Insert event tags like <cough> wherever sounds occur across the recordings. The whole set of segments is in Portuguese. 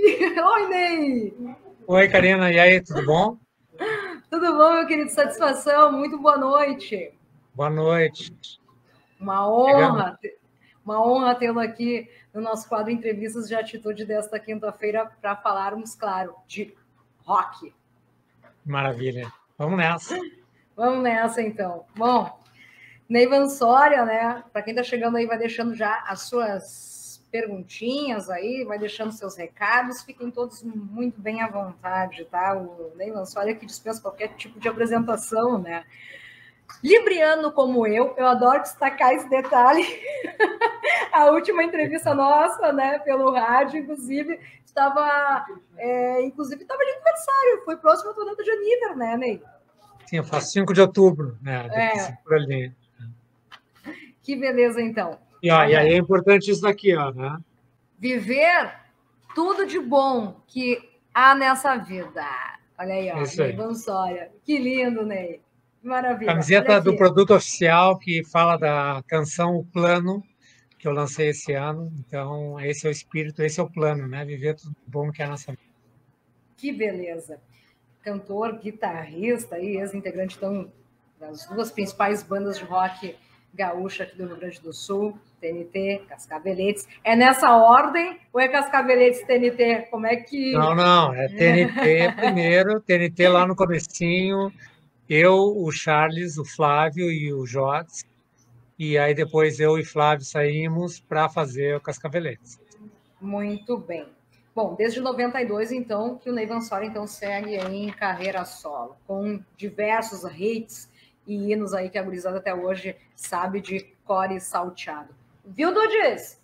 <laughs> Oi, Ney! Oi, Karina, e aí, tudo bom? Tudo bom, meu querido? Satisfação, muito boa noite. Boa noite. Uma honra, uma honra tê-lo aqui no nosso quadro Entrevistas de Atitude desta quinta-feira para falarmos, claro, de rock. Maravilha. Vamos nessa. Vamos nessa, então. Bom, Neivan Soria, né? Para quem está chegando aí, vai deixando já as suas perguntinhas aí, vai deixando seus recados, fiquem todos muito bem à vontade, tá? O Neivan Soria que dispensa qualquer tipo de apresentação, né? Libriano como eu, eu adoro destacar esse detalhe. <laughs> a última entrevista nossa, né, pelo rádio, inclusive, estava, é, inclusive, estava de aniversário, foi próximo ao data de aniversário, né, Ney? Sim, eu faço 5 de outubro, né? É. Por ali. Que beleza, então. E, aí é importante isso daqui, ó, né? Viver tudo de bom que há nessa vida. Olha aí, ó, Isso aí. Ney Que lindo, Ney. Maravilha. Camiseta do produto oficial que fala da canção O Plano, que eu lancei esse ano. Então, esse é o espírito, esse é o plano, né? Viver tudo bom que é a nossa vida. Que beleza. Cantor, guitarrista e ex-integrante então, das duas principais bandas de rock gaúcha aqui do Rio Grande do Sul, TNT, Cascaveletes. É nessa ordem ou é Cascaveletes TNT? Como é que. Não, não, é TNT <laughs> primeiro, TNT lá no comecinho, eu, o Charles, o Flávio e o Jotes. E aí depois eu e Flávio saímos para fazer o Cascaveletes. Muito bem. Bom, desde 92, então, que o Ney Vansora, então, segue em carreira solo, com diversos hits e hinos aí que a gurizada até hoje sabe de core salteado. Viu, Dudes?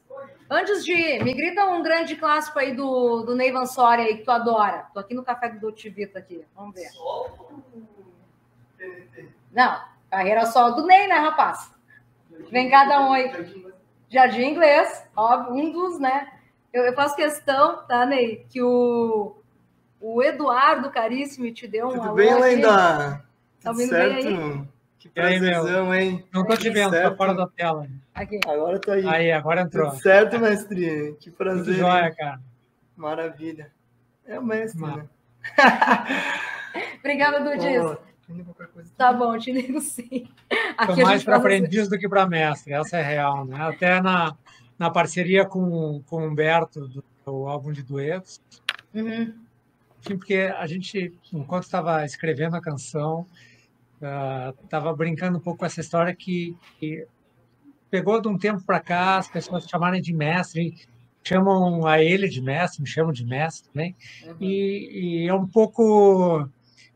Antes de ir, me grita um grande clássico aí do, do Ney Vansori aí que tu adora. Tô aqui no café do Dotivita aqui. Vamos ver. Não, carreira solo do Ney, né, rapaz? Vem cada um aí. Jardim Inglês, óbvio, um dos, né? Eu, eu faço questão, tá, Ney, que o, o Eduardo Caríssimo te deu um Tudo bem, Lenda? Tá ouvindo bem aí? Que prazerzão, hein? Não tô te vendo, tô fora da tela. Aqui. Agora tô aí. Aí, agora entrou. Tudo certo, mestre? Que prazer. Tudo jóia, cara. Maravilha. É o mestre, Mar... né? <laughs> Obrigada, Dudis. Tá bom, te ligo <laughs> sim. Aqui mais para aprendiz do que para mestre, essa é real, né? Até na, na parceria com, com o Humberto, do, do álbum de duetos. Uhum. Enfim, porque a gente, enquanto estava escrevendo a canção, estava uh, brincando um pouco com essa história que, que pegou de um tempo para cá as pessoas chamarem de mestre, chamam a ele de mestre, me chamam de mestre também, uhum. e, e é um pouco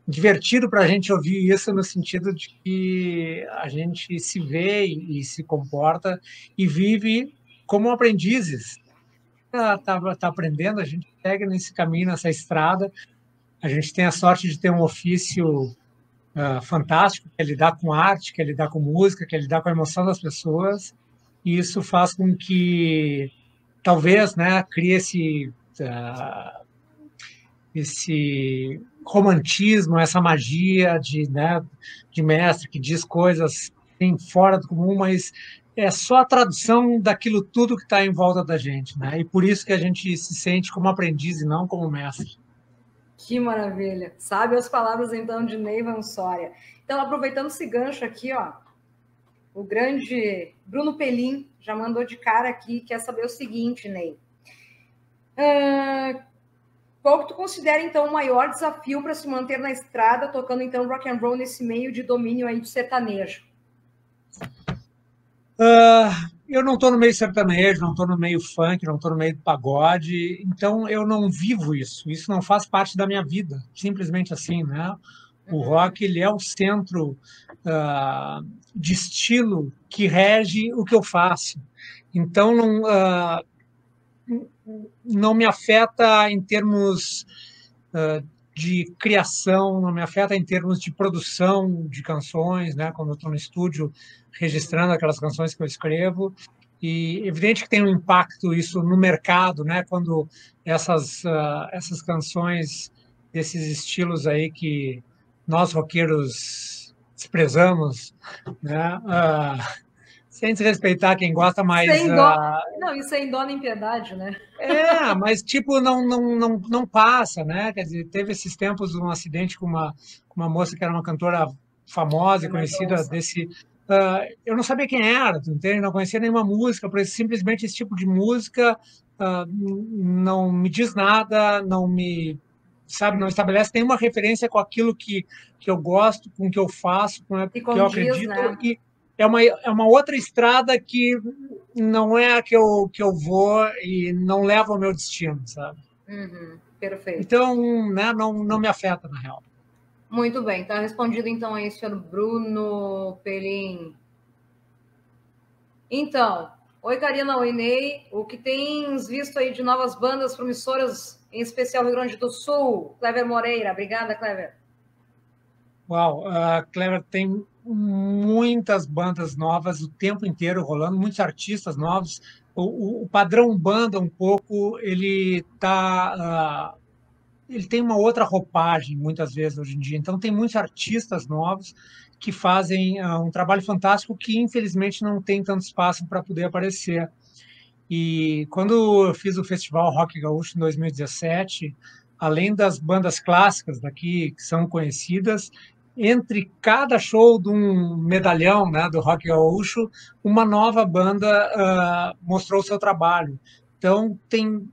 divertido para a gente ouvir isso no sentido de que a gente se vê e, e se comporta e vive como aprendizes. Está tá, tá aprendendo, a gente segue nesse caminho, nessa estrada. A gente tem a sorte de ter um ofício uh, fantástico, que é lidar com arte, que é lidar com música, que é lidar com a emoção das pessoas. E isso faz com que, talvez, né, crie esse, uh, esse romantismo, essa magia de, né, de mestre que diz coisas assim, fora do comum, mas é só a tradução daquilo tudo que está em volta da gente, né? E por isso que a gente se sente como aprendiz e não como mestre. Que maravilha! Sabe as palavras então de Neivan Soria. Então, aproveitando esse gancho aqui, ó, o grande Bruno Pelim já mandou de cara aqui, quer saber o seguinte, Ney. Uh, qual que tu considera, então, o maior desafio para se manter na estrada, tocando, então, rock and roll nesse meio de domínio aí do sertanejo? Uh, eu não estou no meio sertanejo, não estou no meio funk, não estou no meio pagode, então eu não vivo isso. Isso não faz parte da minha vida, simplesmente assim, né? O uhum. rock ele é o centro uh, de estilo que rege o que eu faço. Então não, uh, não me afeta em termos uh, de criação, não me afeta em termos de produção de canções, né? Quando eu estou no estúdio registrando aquelas canções que eu escrevo, e evidente que tem um impacto isso no mercado, né? Quando essas uh, essas canções desses estilos aí que nós roqueiros desprezamos, né? Uh, sem desrespeitar quem gosta mais. Sem dó. Uh... Não, e sem dó nem piedade, né? É, mas tipo, não, não, não, não passa, né? Quer dizer, teve esses tempos um acidente com uma, com uma moça que era uma cantora famosa e conhecida desse. Uh, eu não sabia quem era, entende? Não conhecia nenhuma música, por simplesmente esse tipo de música uh, não me diz nada, não me sabe, não estabelece nenhuma referência com aquilo que, que eu gosto, com o que eu faço, com o que eu acredito. Né? E, é uma, é uma outra estrada que não é a que eu, que eu vou e não leva ao meu destino, sabe? Uhum, perfeito. Então, né, não, não me afeta, na real. Muito bem, está respondido então aí, senhor Bruno Pelim. Então, oi Karina, oi Ney, o que tens visto aí de novas bandas promissoras, em especial Rio Grande do Sul? Clever Moreira, obrigada, Clever. Uau, Clever tem muitas bandas novas o tempo inteiro rolando, muitos artistas novos. O, o, padrão banda um pouco ele tá uh, ele tem uma outra roupagem muitas vezes hoje em dia. Então tem muitos artistas novos que fazem uh, um trabalho fantástico que infelizmente não tem tanto espaço para poder aparecer. E quando eu fiz o festival Rock Gaúcho em 2017, além das bandas clássicas daqui que são conhecidas, entre cada show de um medalhão né, do Rock Gaúcho, uma nova banda uh, mostrou seu trabalho. Então, tem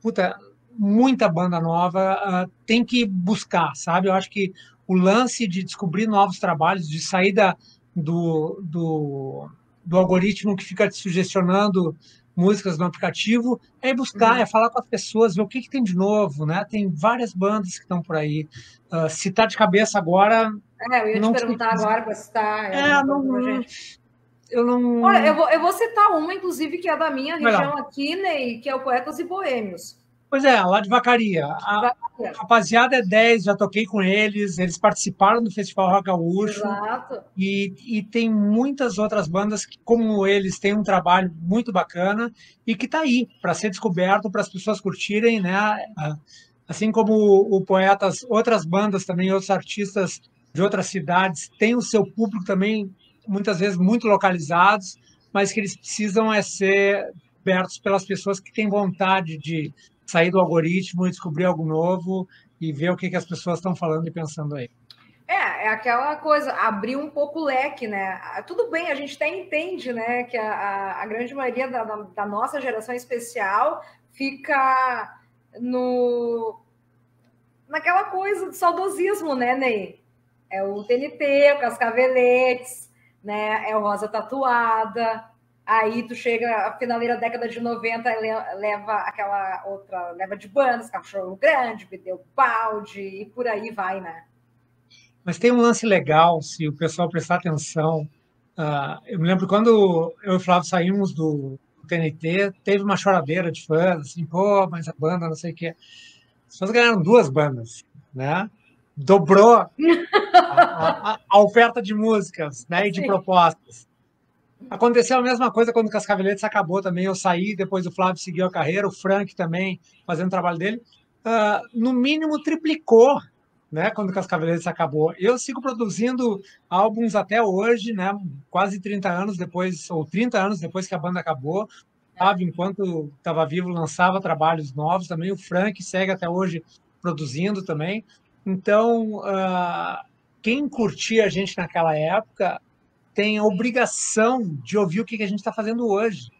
puta, muita banda nova, uh, tem que buscar, sabe? Eu acho que o lance de descobrir novos trabalhos, de sair da, do, do, do algoritmo que fica te sugestionando músicas no aplicativo, é buscar, uhum. é falar com as pessoas, ver o que, que, tem de novo, né? Tem várias bandas que estão por aí. Uh, se tá de cabeça agora. É, eu ia te perguntar agora para citar. É, é não, eu não. Olha, eu vou, eu vou citar uma, inclusive, que é da minha região aqui, Ney, que é o Poetas e Boêmios. Pois é, lá de Vacaria. A, rapaziada é 10, já toquei com eles, eles participaram do Festival Rock Gaúcho. Exato. E, e tem muitas outras bandas que, como eles, têm um trabalho muito bacana e que está aí para ser descoberto, para as pessoas curtirem, né? Assim como o, o Poetas, outras bandas também, outros artistas de outras cidades têm o seu público também, muitas vezes muito localizados, mas que eles precisam é ser abertos pelas pessoas que têm vontade de sair do algoritmo e descobrir algo novo e ver o que, que as pessoas estão falando e pensando aí. É, é aquela coisa, abrir um pouco o leque, né? Ah, tudo bem, a gente até entende, né, que a, a, grande maioria da, da, da, nossa geração especial fica no naquela coisa de saudosismo, né, Ney? É o TNT, o Cascaveletes, né? É o Rosa Tatuada, Aí tu chega, a finaleira década de 90 leva aquela outra leva de bandas, cachorro grande, pneu balde e por aí vai, né? Mas tem um lance legal, se o pessoal prestar atenção. Uh, eu me lembro quando eu e o Flávio saímos do TNT, teve uma choradeira de fãs, assim, pô, mas a banda, não sei o quê. As pessoas ganharam duas bandas, né? Dobrou a, a, a oferta de músicas né, e de Sim. propostas. Aconteceu a mesma coisa quando o Cascaveletes acabou também. Eu saí, depois o Flávio seguiu a carreira, o Frank também fazendo o trabalho dele. Uh, no mínimo triplicou né, quando o Cascaveletes acabou. Eu sigo produzindo álbuns até hoje, né, quase 30 anos depois, ou 30 anos depois que a banda acabou. Flávio, enquanto estava vivo, lançava trabalhos novos também. O Frank segue até hoje produzindo também. Então, uh, quem curtia a gente naquela época tem a obrigação de ouvir o que a gente está fazendo hoje.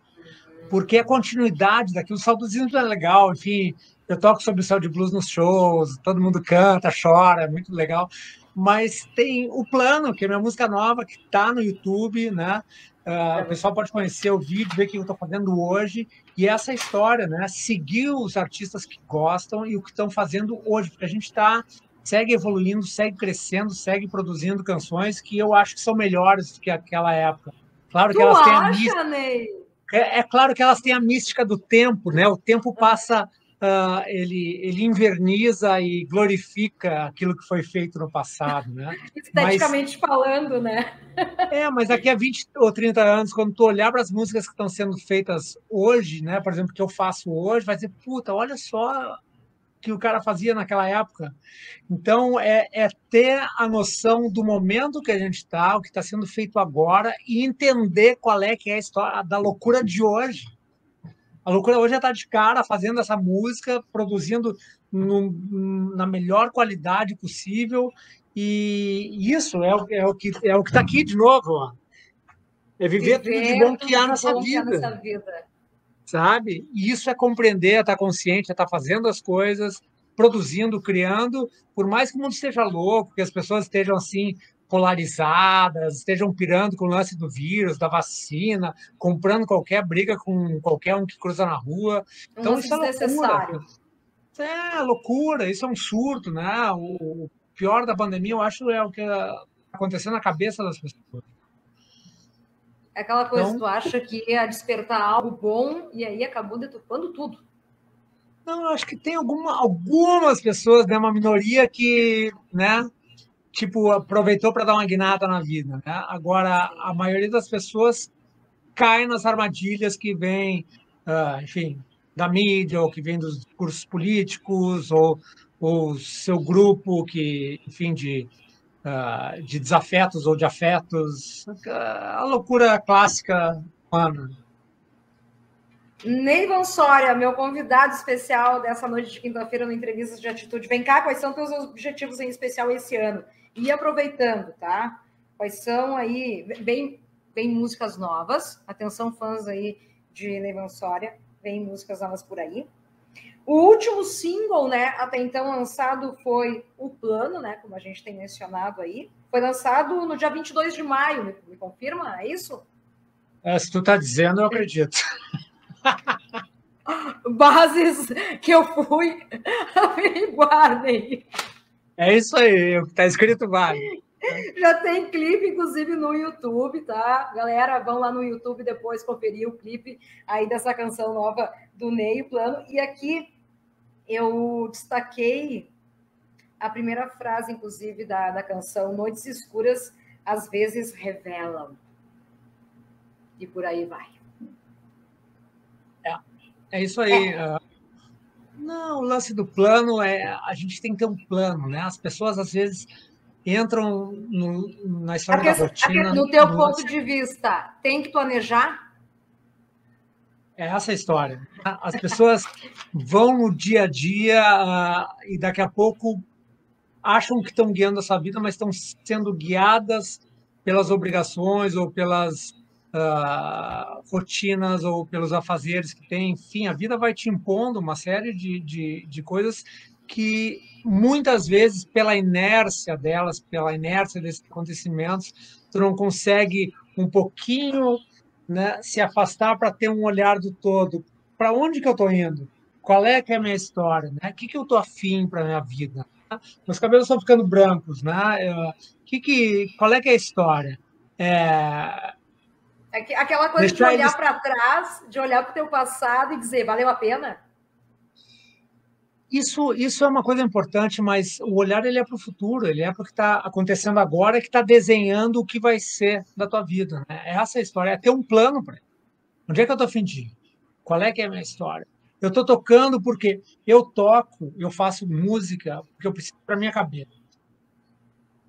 Porque a continuidade daquilo, o saudosismo é legal, enfim, eu toco sobre o de blues nos shows, todo mundo canta, chora, é muito legal. Mas tem o plano, que é minha música nova, que está no YouTube, né? Uh, o pessoal pode conhecer o vídeo, ver o que eu estou fazendo hoje. E essa história, né? Seguir os artistas que gostam e o que estão fazendo hoje, porque a gente está segue evoluindo, segue crescendo, segue produzindo canções que eu acho que são melhores do que aquela época. Claro tu que elas acha, têm a mística. É, é, claro que elas têm a mística do tempo, né? O tempo passa, uh, ele, ele inverniza e glorifica aquilo que foi feito no passado, né? <laughs> Esteticamente mas, falando, né? é, mas daqui a 20 ou 30 anos, quando tu olhar para as músicas que estão sendo feitas hoje, né? Por exemplo, que eu faço hoje, vai dizer, puta, olha só que o cara fazia naquela época. Então, é, é ter a noção do momento que a gente está, o que está sendo feito agora, e entender qual é que é a história da loucura de hoje. A loucura hoje está de cara fazendo essa música, produzindo no, na melhor qualidade possível, e isso é o, é o que é o que está aqui de novo. Ó. É viver, viver tudo de bom que há nessa vida. Sabe? E isso é compreender, é estar consciente, é estar fazendo as coisas, produzindo, criando, por mais que o mundo esteja louco, que as pessoas estejam assim polarizadas, estejam pirando com o lance do vírus, da vacina, comprando qualquer briga com qualquer um que cruza na rua. Então isso é loucura. Isso é loucura, isso é um surto, né? O pior da pandemia, eu acho, é o que aconteceu na cabeça das pessoas. É aquela coisa, então, tu acha que ia despertar algo bom e aí acabou deturpando tudo. Não, acho que tem alguma, algumas pessoas, né, uma minoria que, né, tipo, aproveitou para dar uma guinada na vida, né? Agora, a maioria das pessoas cai nas armadilhas que vêm, uh, enfim, da mídia, ou que vem dos cursos políticos, ou o seu grupo que, enfim, de uh, de desafetos ou de afetos, a loucura clássica humana. Neivan Soria, meu convidado especial dessa noite de quinta-feira no Entrevistas de Atitude. Vem cá, quais são teus objetivos em especial esse ano? E aproveitando, tá? Quais são aí, vem, vem músicas novas, atenção fãs aí de Neivan Soria, vem músicas novas por aí. O último single, né, até então lançado foi O Plano, né, como a gente tem mencionado aí. Foi lançado no dia 22 de maio, me, me confirma, é isso? É, se tu tá dizendo, eu acredito. <laughs> Bases que eu fui <laughs> averiguarem. É isso aí, o que tá escrito vale. Já tem clipe, inclusive, no YouTube, tá? Galera, vão lá no YouTube depois conferir o clipe aí dessa canção nova do Ney Plano. E aqui eu destaquei a primeira frase, inclusive, da, da canção Noites Escuras às vezes revelam. E por aí vai. É, é isso aí. É. Uh, não, o lance do plano é a gente tem que ter um plano, né? As pessoas às vezes entram no, na história da rotina. No teu no ponto de vista, tem que planejar? É essa a história. As pessoas vão no dia a dia uh, e daqui a pouco acham que estão guiando a sua vida, mas estão sendo guiadas pelas obrigações ou pelas uh, rotinas ou pelos afazeres que tem. Enfim, a vida vai te impondo uma série de, de, de coisas que muitas vezes, pela inércia delas, pela inércia desses acontecimentos, tu não consegue um pouquinho né, se afastar para ter um olhar do todo. Para onde que eu estou indo? Qual é que é a minha história? Né? O que, que eu estou afim para a minha vida? Meus cabelos estão ficando brancos. Né? Eu, que que, qual é que é a história? É... é aquela coisa de olhar eles... para trás, de olhar para o teu passado e dizer, valeu a pena? Isso, isso é uma coisa importante, mas o olhar ele é para o futuro, ele é para o que está acontecendo agora, que está desenhando o que vai ser da tua vida. Né? Essa é a história, é ter um plano para Onde é que eu estou ir? Qual é que é a minha história? Eu estou tocando porque eu toco, eu faço música porque eu preciso para minha cabeça.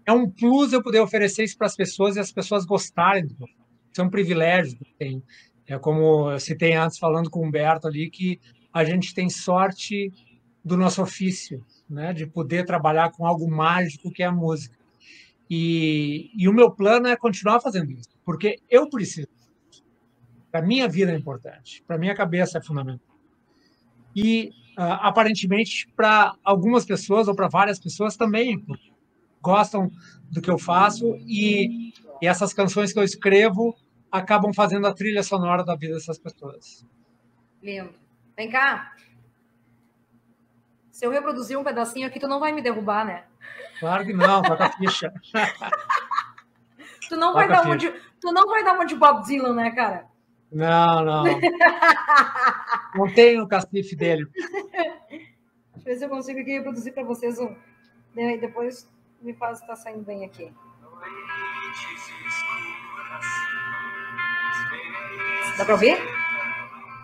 É um plus eu poder oferecer isso para as pessoas e as pessoas gostarem. Isso é um privilégio que eu tenho. É como eu citei antes falando com o Humberto ali que a gente tem sorte do nosso ofício, né? de poder trabalhar com algo mágico que é a música. E, e o meu plano é continuar fazendo isso, porque eu preciso. Para minha vida é importante, para minha cabeça é fundamental. E uh, aparentemente para algumas pessoas ou para várias pessoas também gostam do que eu faço e, e essas canções que eu escrevo acabam fazendo a trilha sonora da vida dessas pessoas. Lindo. Vem cá, se eu reproduzir um pedacinho aqui, tu não vai me derrubar, né? Claro que não, toca a ficha. <laughs> tu, não vai dar uma de, tu não vai dar uma de Bob Dylan, né, cara? Não, não. <laughs> não tem o cacife dele. Deixa eu ver se eu consigo aqui reproduzir para vocês um. Depois me faz estar tá saindo bem aqui. Dá para ouvir?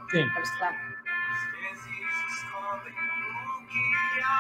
Sim. Pode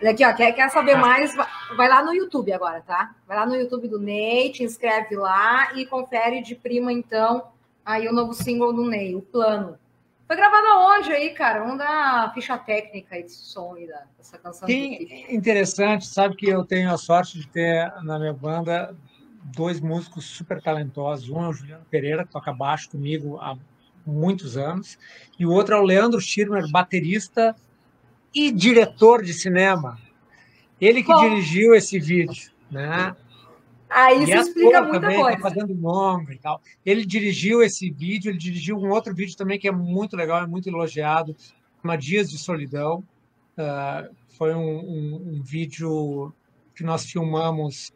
Olha aqui, ó, quer, quer saber ah. mais? Vai lá no YouTube agora, tá? Vai lá no YouTube do Ney, te inscreve lá e confere de prima, então, aí o novo single do Ney, o plano. Foi gravado aonde aí, cara? Vamos dar a ficha técnica aí desse som aí, dessa canção. Que interessante, sabe que eu tenho a sorte de ter na minha banda dois músicos super talentosos. Um é o Juliano Pereira, que toca baixo comigo há muitos anos, e o outro é o Leandro Schirmer, baterista e diretor de cinema. Ele que Bom, dirigiu esse vídeo, né? Aí isso explica muita também, tá coisa. Fazendo longa e tal. Ele dirigiu esse vídeo, ele dirigiu um outro vídeo também que é muito legal, é muito elogiado, uma Dias de Solidão. Uh, foi um, um, um, vídeo que nós filmamos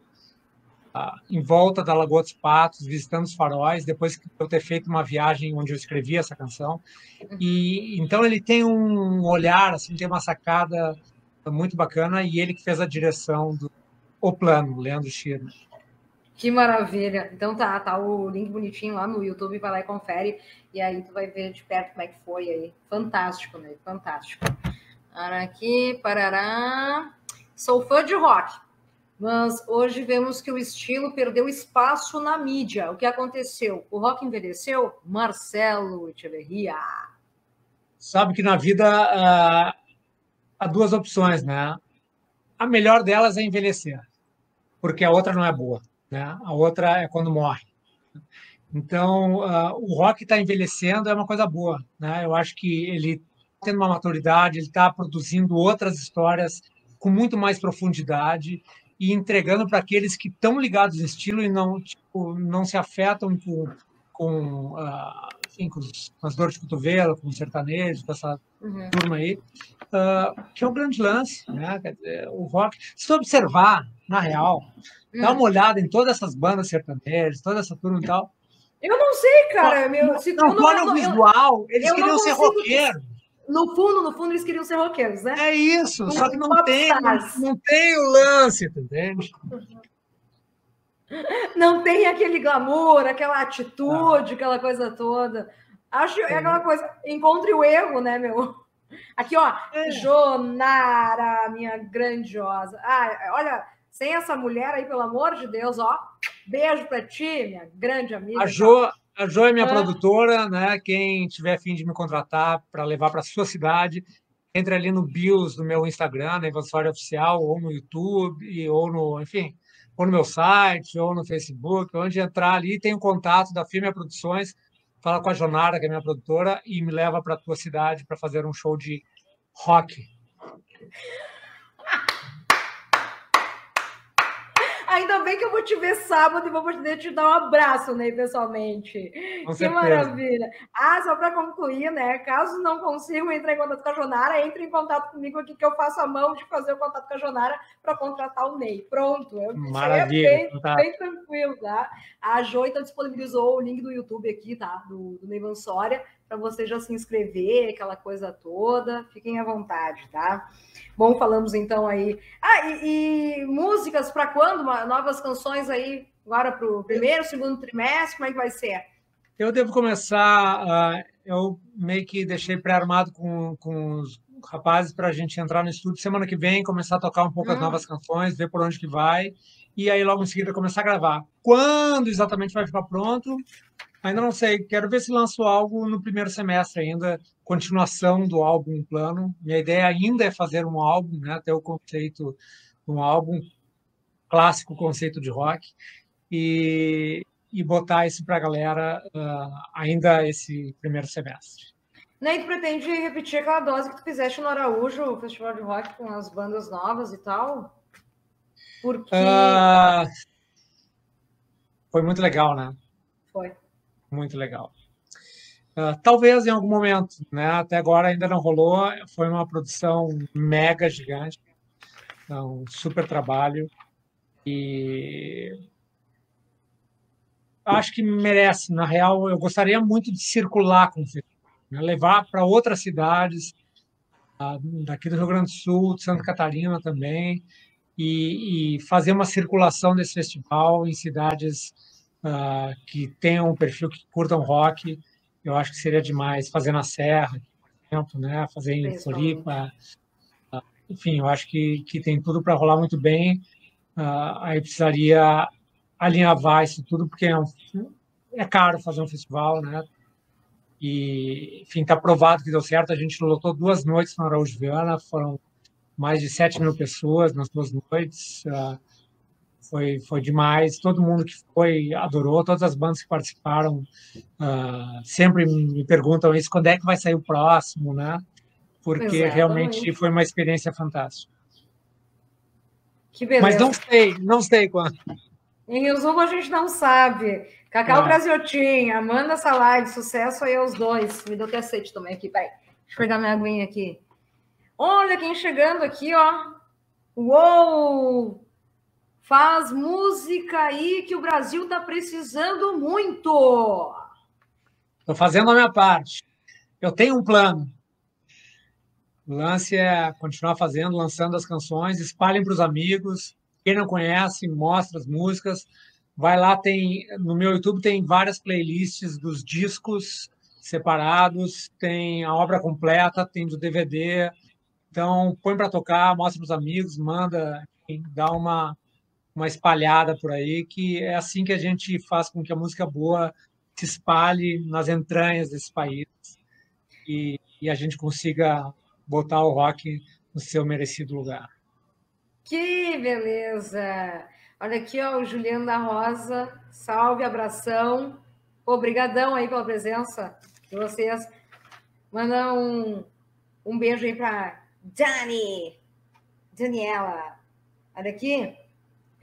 em volta da Lagoa dos Patos, visitando os faróis, depois de eu ter feito uma viagem onde eu escrevi essa canção. E então ele tem um olhar, assim, tem uma sacada muito bacana e ele que fez a direção do O Plano, Leandro Schirmer. Que maravilha. Então tá, tá o link bonitinho lá no YouTube, vai lá e confere e aí tu vai ver de perto como é que foi aí. Fantástico, né? Fantástico. Aqui, parará. Sou fã de rock, mas hoje vemos que o estilo perdeu espaço na mídia. O que aconteceu? O rock envelheceu? Marcelo Echeverria. Sabe que na vida uh, há duas opções, né? A melhor delas é envelhecer, porque a outra não é boa, né? A outra é quando morre. Então, uh, o rock está envelhecendo é uma coisa boa, né? Eu acho que ele tendo uma maturidade, ele está produzindo outras histórias com muito mais profundidade e entregando para aqueles que estão ligados no estilo e não, tipo, não se afetam com, com, uh, assim, com, os, com, as dores de cotovelo, com o sertanejo, com essa uhum. turma aí, uh, que é o grande lance. Né? O rock, se tu observar, na real, uhum. dá uma hum. olhada em todas essas bandas sertanejas, toda essa turma e tal. Eu não sei, cara. Meu, se não, não, não, visual, eles eu queriam ser roqueiros. No fundo, no fundo, eles queriam ser roqueiros, né? É isso, só que não tem, não, tem o lance, entende? <laughs> Não tem aquele glamour, aquela atitude, aquela coisa toda. Acho que é aquela coisa, encontre o erro, né, meu? <laughs> Aqui, ó, é. Jonara, minha grandiosa. Ah, olha, sem essa mulher aí, pelo amor de Deus, ó, beijo pra ti, minha grande amiga. A Jo, a Jo é minha é. produtora, né? Quem tiver fim de me contratar para levar para <laughs> sua cidade, entre ali no bios do meu Instagram, na Evansória Oficial, ou no YouTube, ou no, enfim, ou no meu site, ou no Facebook, onde entrar ali, tem o um contato da Firme Produções, fala com a Jonara, que é minha produtora, e me leva para a tua cidade para fazer um show de rock. Ainda bem que eu vou te ver sábado e vou poder te dar um abraço, né, pessoalmente. Com que certeza. maravilha. Ah, só para concluir, né? Caso não consigam entrar em contato com a Jonara, entre em contato comigo aqui que eu faço a mão de fazer o contato com a Jonara para contratar o Ney. Pronto. Maravilha. É bem, tá. bem, tranquilo, tá? A Jo então disponibilizou o link do YouTube aqui, tá? Do, do Ney Vansória, para você já se inscrever, aquela coisa toda. Fiquem à vontade, tá? Bom, falamos então aí. Ah, e, e músicas para quando? Novas canções aí agora para o primeiro, segundo trimestre? Como é que vai ser? Eu devo começar. Uh, eu meio que deixei pré-armado com, com os rapazes para a gente entrar no estúdio semana que vem, começar a tocar um pouco hum. as novas canções, ver por onde que vai, e aí logo em seguida começar a gravar. Quando exatamente vai ficar pronto? Ainda não sei. Quero ver se lanço algo no primeiro semestre ainda, continuação do álbum plano. Minha ideia ainda é fazer um álbum, né, ter o conceito de um álbum clássico, conceito de rock, e, e botar isso para a galera uh, ainda esse primeiro semestre. Nem tu pretende repetir aquela dose que tu fizeste no Araújo, o festival de rock com as bandas novas e tal? Porque. Uh, foi muito legal, né? Muito legal. Uh, talvez em algum momento, né? Até agora ainda não rolou. Foi uma produção mega gigante, um super trabalho e acho que merece. Na real, eu gostaria muito de circular com o né? levar para outras cidades, daqui do Rio Grande do Sul, de Santa Catarina também, e, e fazer uma circulação desse festival em cidades uh, que tenham um perfil que curtam rock. Eu acho que seria demais fazer na Serra, por exemplo, né? fazer em Floripa. Uh, enfim, eu acho que, que tem tudo para rolar muito bem. Uh, aí precisaria alinhavar isso tudo, porque é, um, é caro fazer um festival, né? E, enfim, está provado que deu certo. A gente lotou duas noites na Araújo Viana, foram mais de 7 mil pessoas nas duas noites. Uh, foi, foi demais. Todo mundo que foi adorou, todas as bandas que participaram uh, sempre me perguntam isso: quando é que vai sair o próximo, né? Porque Exatamente. realmente foi uma experiência fantástica. Que beleza. Mas não sei, não sei quando. Em resumo, a gente não sabe. Cacau é. Brasiotinha, manda essa live, sucesso aí aos dois. Me deu até sede também aqui, peraí. Deixa eu pegar minha aguinha aqui. Olha quem chegando aqui, ó. Uou! Faz música aí que o Brasil tá precisando muito. Estou fazendo a minha parte. Eu tenho um plano. O lance é continuar fazendo, lançando as canções, espalhem para os amigos, quem não conhece, mostra as músicas. Vai lá, tem no meu YouTube tem várias playlists dos discos separados, tem a obra completa, tem do DVD. Então, põe para tocar, mostra para os amigos, manda, dá uma uma espalhada por aí, que é assim que a gente faz com que a música boa se espalhe nas entranhas desse país e, e a gente consiga botar o rock no seu merecido lugar. Que beleza! Olha aqui, ó, o Juliano da Rosa. Salve, abração. Obrigadão aí pela presença de vocês. Manda um, um beijo aí para Dani, Daniela. Olha aqui,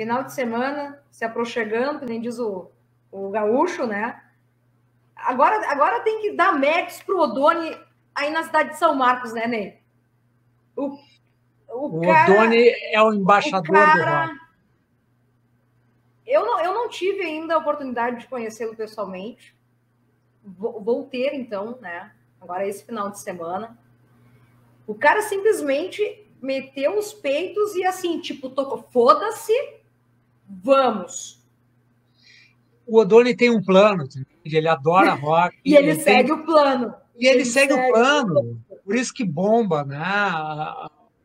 final de semana, se aproximando, que nem diz o, o gaúcho, né? Agora, agora tem que dar méritos pro Odone aí na cidade de São Marcos, né, Ney? O o, o cara, Odone é o embaixador o cara, do rock. Eu não, eu não tive ainda a oportunidade de conhecê-lo pessoalmente. Vou, vou, ter, então, né? Agora, esse final de semana. O cara simplesmente meteu os peitos e, assim, tipo, tocou: foda-se, vamos. O Odone tem um plano, ele adora <laughs> rock. e ele, ele segue tem... o plano. E ele, ele segue, segue, o plano. Por isso que bomba, né?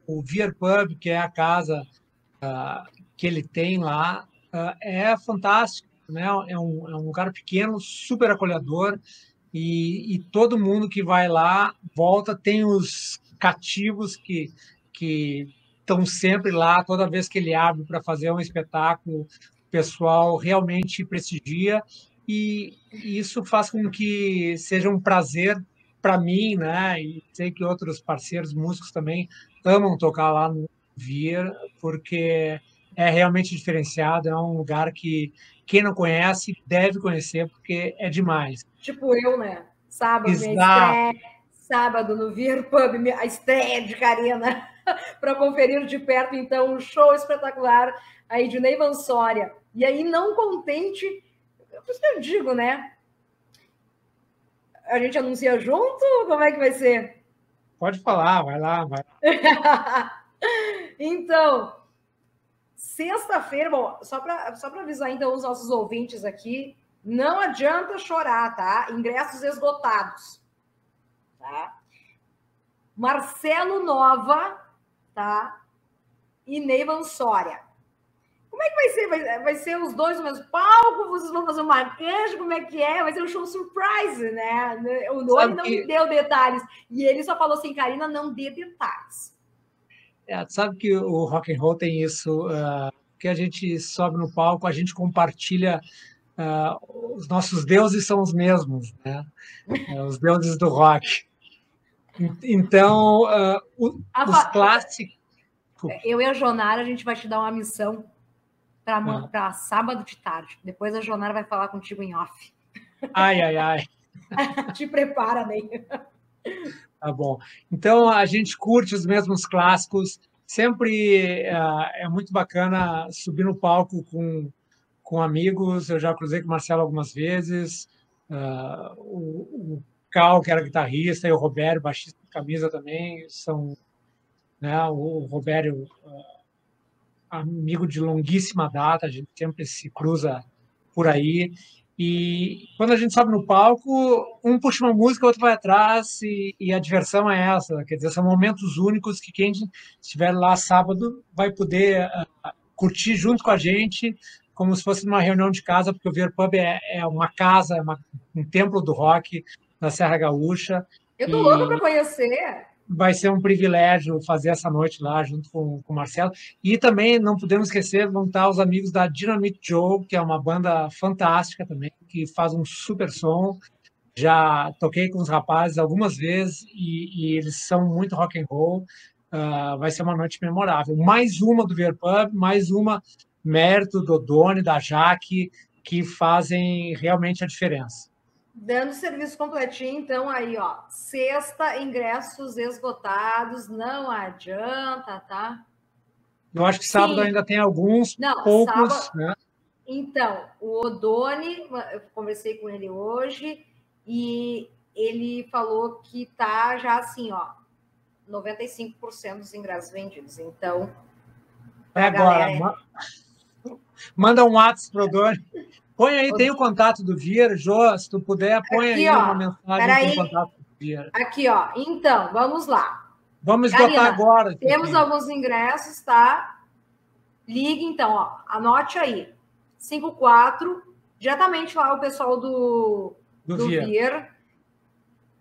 o Vier Pub, que é a casa uh, que ele tem lá, uh, é fantástico. Né? É, um, é um lugar pequeno, super acolhedor, e, e, todo mundo que vai lá volta. Tem os cativos que que estão sempre lá, toda vez que ele abre para fazer um espetáculo, o pessoal realmente prestigia, e isso faz com que seja um prazer para mim, né? E sei que outros parceiros músicos também amam tocar lá no Vir, porque é realmente diferenciado, é um lugar que quem não conhece deve conhecer, porque é demais. Tipo eu, né? Sábado, minha estreia, sábado no Vir Pub, a estreia de Karina, <laughs> para conferir de perto, então, um show espetacular aí de Neivan Soria. E aí, não contente, por isso que eu digo, né? A gente anuncia junto? Como é que vai ser? Pode falar, vai lá, vai <laughs> então, sexta-feira, bom, só para só avisar então os nossos ouvintes aqui, não adianta chorar, tá? Ingressos esgotados, tá? Marcelo Nova, tá? E Neivan Soria. Como é que vai ser? Vai, vai, ser os dois no mesmo palco? Vocês vão fazer uma canja? Como é que é? Vai ser um show surprise, né? O Nori não que... deu detalhes. E ele só falou assim, Karina, não dê detalhes. É, sabe que o rock and roll tem isso, uh, que a gente sobe no palco, a gente compartilha uh, os nossos deuses são os mesmos, né? Uh, os deuses do rock. Então, o, os clássicos. Eu e a Jonara, a gente vai te dar uma missão para ah. sábado de tarde. Depois a Jonara vai falar contigo em off. Ai, ai, ai. <laughs> Te prepara, Ney. Tá bom. Então a gente curte os mesmos clássicos. Sempre uh, é muito bacana subir no palco com, com amigos, eu já cruzei com o Marcelo algumas vezes, uh, o, o Cal, que era guitarrista, e o Robério, baixista de camisa também, são né, o Robério, uh, amigo de longuíssima data, a gente sempre se cruza por aí, e quando a gente sobe no palco, um puxa uma música, o outro vai atrás, e, e, a diversão é essa. Quer dizer, são momentos únicos que quem estiver lá sábado vai poder uh, curtir junto com a gente, como se fosse uma reunião de casa, porque o Ver Pub é, é uma casa, é uma, um templo do rock na Serra Gaúcha. Eu tô e... louco para conhecer vai ser um privilégio fazer essa noite lá junto com, com o Marcelo. E também não podemos esquecer, vão estar os amigos da Dynamite Joe, que é uma banda fantástica também, que faz um super som. Já toquei com os rapazes algumas vezes e, e eles são muito rock and roll. Uh, vai ser uma noite memorável. Mais uma do Ver Pub, mais uma mérito do Doni, da Jaque, que fazem realmente a diferença. Dando serviço completinho, então aí, ó, sexta, ingressos esgotados, não adianta, tá? Eu acho que sábado Sim. ainda tem alguns, não, poucos, sábado... né? Então, o Odone, eu conversei com ele hoje e ele falou que tá já assim, ó, 95% dos ingressos vendidos. Então, é agora. Galera... Manda um WhatsApp pro Odone. <laughs> Põe aí, tem o contato do Vieira, Jô, se tu puder, põe aqui, aí ó, uma mensagem com o contato do Vieira. Aqui, ó. Então, vamos lá. Vamos esgotar Karina, agora. Temos aqui. alguns ingressos, tá? Ligue, então, ó. Anote aí. 54, diretamente lá o pessoal do, do, do Vieira. Vieira.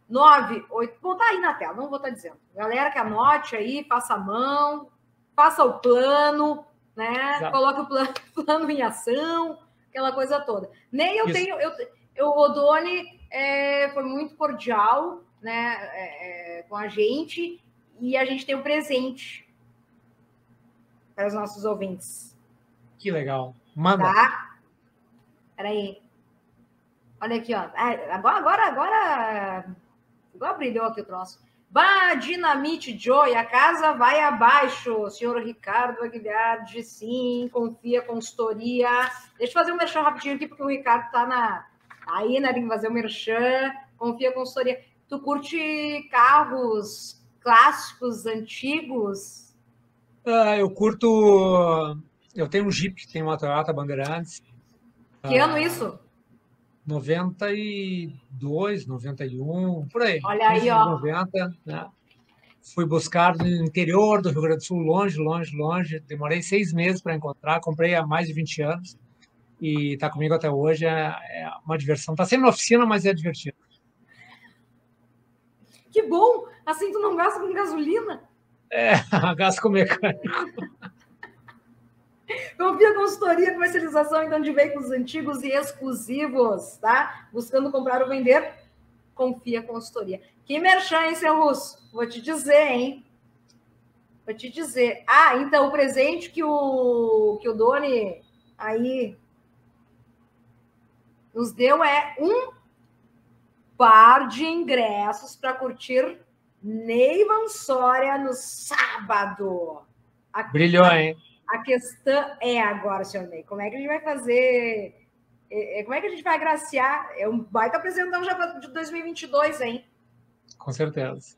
9, 8, vou estar aí na tela, não vou estar dizendo. Galera que anote aí, faça a mão, faça o plano, né? Exato. Coloque o plano, <laughs> plano em ação aquela coisa toda. Nem eu Isso. tenho. Eu, eu, o Odone é, foi muito cordial né, é, é, com a gente e a gente tem um presente para os nossos ouvintes. Que legal. Manda. Tá? Peraí. Olha aqui, ó. Ah, agora, agora, agora. Agora brilhou aqui o troço. Bah, Dinamite Joy, a casa vai abaixo. Senhor Ricardo Aguilhardi, sim, confia, consultoria. Deixa eu fazer um merchan rapidinho aqui, porque o Ricardo tá na. Aí, né? Tem que fazer o um merchan. Confia, consultoria. Tu curte carros clássicos, antigos? Ah, eu curto. Eu tenho um Jeep, tenho uma Toyota Bandeirantes. Que ano isso? 92, 91, por aí. Olha aí, ó. 90, né? Fui buscar no interior do Rio Grande do Sul, longe, longe, longe. Demorei seis meses para encontrar. Comprei há mais de 20 anos e está comigo até hoje. É, é uma diversão. Está sendo oficina, mas é divertido. Que bom! Assim tu não gasta com gasolina? É, <laughs> gasto com mecânico. <laughs> Confia Consultoria, comercialização então de veículos antigos e exclusivos, tá? Buscando comprar ou vender, confia Consultoria. Que merchan, hein, seu Russo? Vou te dizer, hein? Vou te dizer. Ah, então o presente que o, que o Doni aí nos deu é um par de ingressos para curtir Neivan Soria no sábado. Aqui, Brilhou, hein? A questão é agora, senhor Ney, como é que a gente vai fazer? É, é, como é que a gente vai agraciar? É um baita apresentão já de 2022, hein? Com certeza.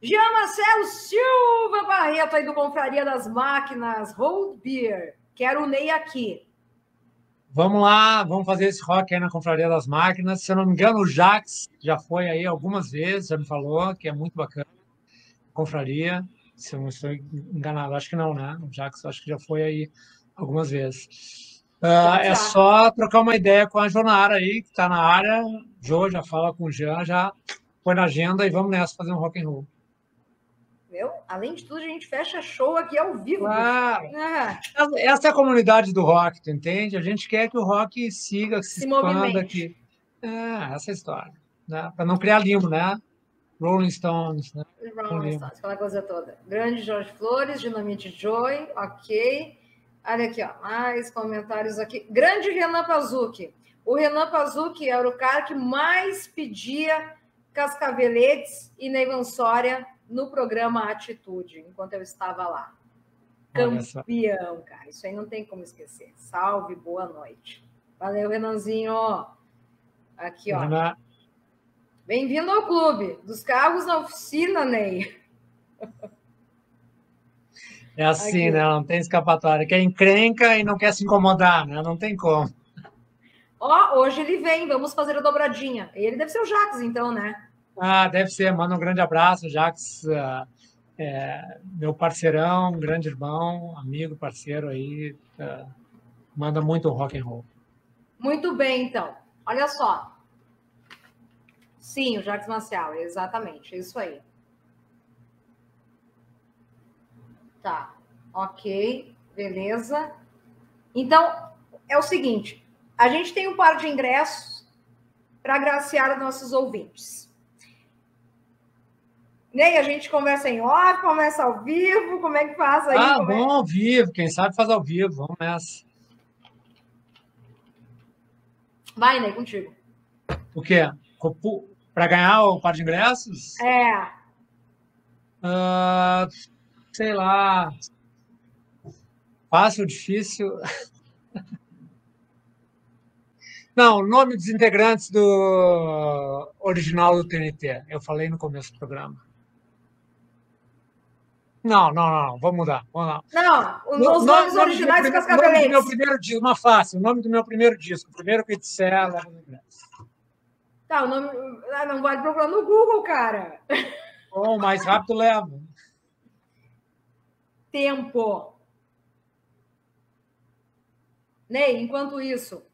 Jean Marcelo Silva Barreto, aí do Confraria das Máquinas, Hold Beer. Quero o Ney aqui. Vamos lá, vamos fazer esse rock aí na Confraria das Máquinas. Se eu não me engano, o Jax já foi aí algumas vezes, já me falou que é muito bacana. Confraria se eu não estou enganado. Acho que não, né? O Jackson acho que já foi aí algumas vezes. Uh, é só trocar uma ideia com a Jonara aí, que está na área. Jo já fala com o Jean, já põe na agenda e vamos nessa fazer um rock and roll. Meu, além de tudo, a gente fecha show aqui ao vivo. Ah, Essa é a comunidade do rock, tu entende? A gente quer que o rock siga, se, se expanda aqui. É, essa é a história. Né? Para não criar limbo, né? Rolling Stones, né? Rolling Stones, aquela coisa toda. Grande Jorge Flores, Dinamite Joy, ok. Olha aqui, ó, mais comentários aqui. Grande Renan Pazucchi. O Renan Pazucchi era o cara que mais pedia cascaveletes e Neivan Soria no programa Atitude, enquanto eu estava lá. Campeão, cara. Isso aí não tem como esquecer. Salve, boa noite. Valeu, Renanzinho. Aqui, ó. Renan. Bem-vindo ao clube dos carros na oficina, Ney. É assim, Aqui. né? Não tem escapatória. Quer encrenca e não quer se incomodar, né? Não tem como. Ó, hoje ele vem, vamos fazer a dobradinha. Ele deve ser o Jax, então, né? Ah, deve ser. Manda um grande abraço, Jax. Uh, é, meu parceirão, grande irmão, amigo, parceiro aí. Uh, manda muito rock and roll. Muito bem, então. Olha só. Sim, o Jax Marcial, exatamente. É isso aí. Tá. Ok. Beleza. Então, é o seguinte. A gente tem um par de ingressos para agraciar os nossos ouvintes. Ney, a gente conversa em off, começa ao vivo, como é que faz aí? Ah, bom, é? ao vivo, quem sabe faz ao vivo, vamos nessa. Vai, Ney, contigo. O quê? Para ganhar o par de ingressos? É. Uh, sei lá. Fácil, difícil. <laughs> Não, o nome dos integrantes do original do TNT. Eu falei no começo do programa. Não, não, não, vamos mudar. Vamos lá. Não, os no, nomes originais do Cascaveletes. O nome do meu primeiro disco, uma fácil, o nome do meu primeiro disco, o primeiro que disser, leva no Tá, o nome. Ah, não vale procurar no Google, cara. Bom, mais rápido leva. Tempo. Ney, enquanto isso,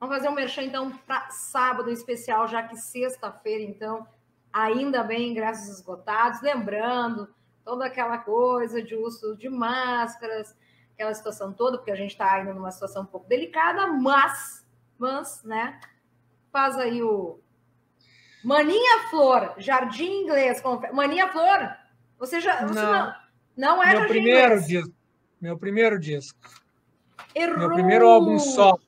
vamos fazer um merchan, então, para sábado em especial, já que sexta-feira, então, ainda bem, ingressos esgotados. Lembrando, toda aquela coisa de uso de máscaras, aquela situação toda, porque a gente está ainda numa situação um pouco delicada, mas, mas, né, faz aí o Maninha Flor, Jardim Inglês, Maninha Flor, você já, você não, não, não é meu Jardim primeiro Inglês. disco, meu primeiro disco, Errou. meu primeiro álbum só,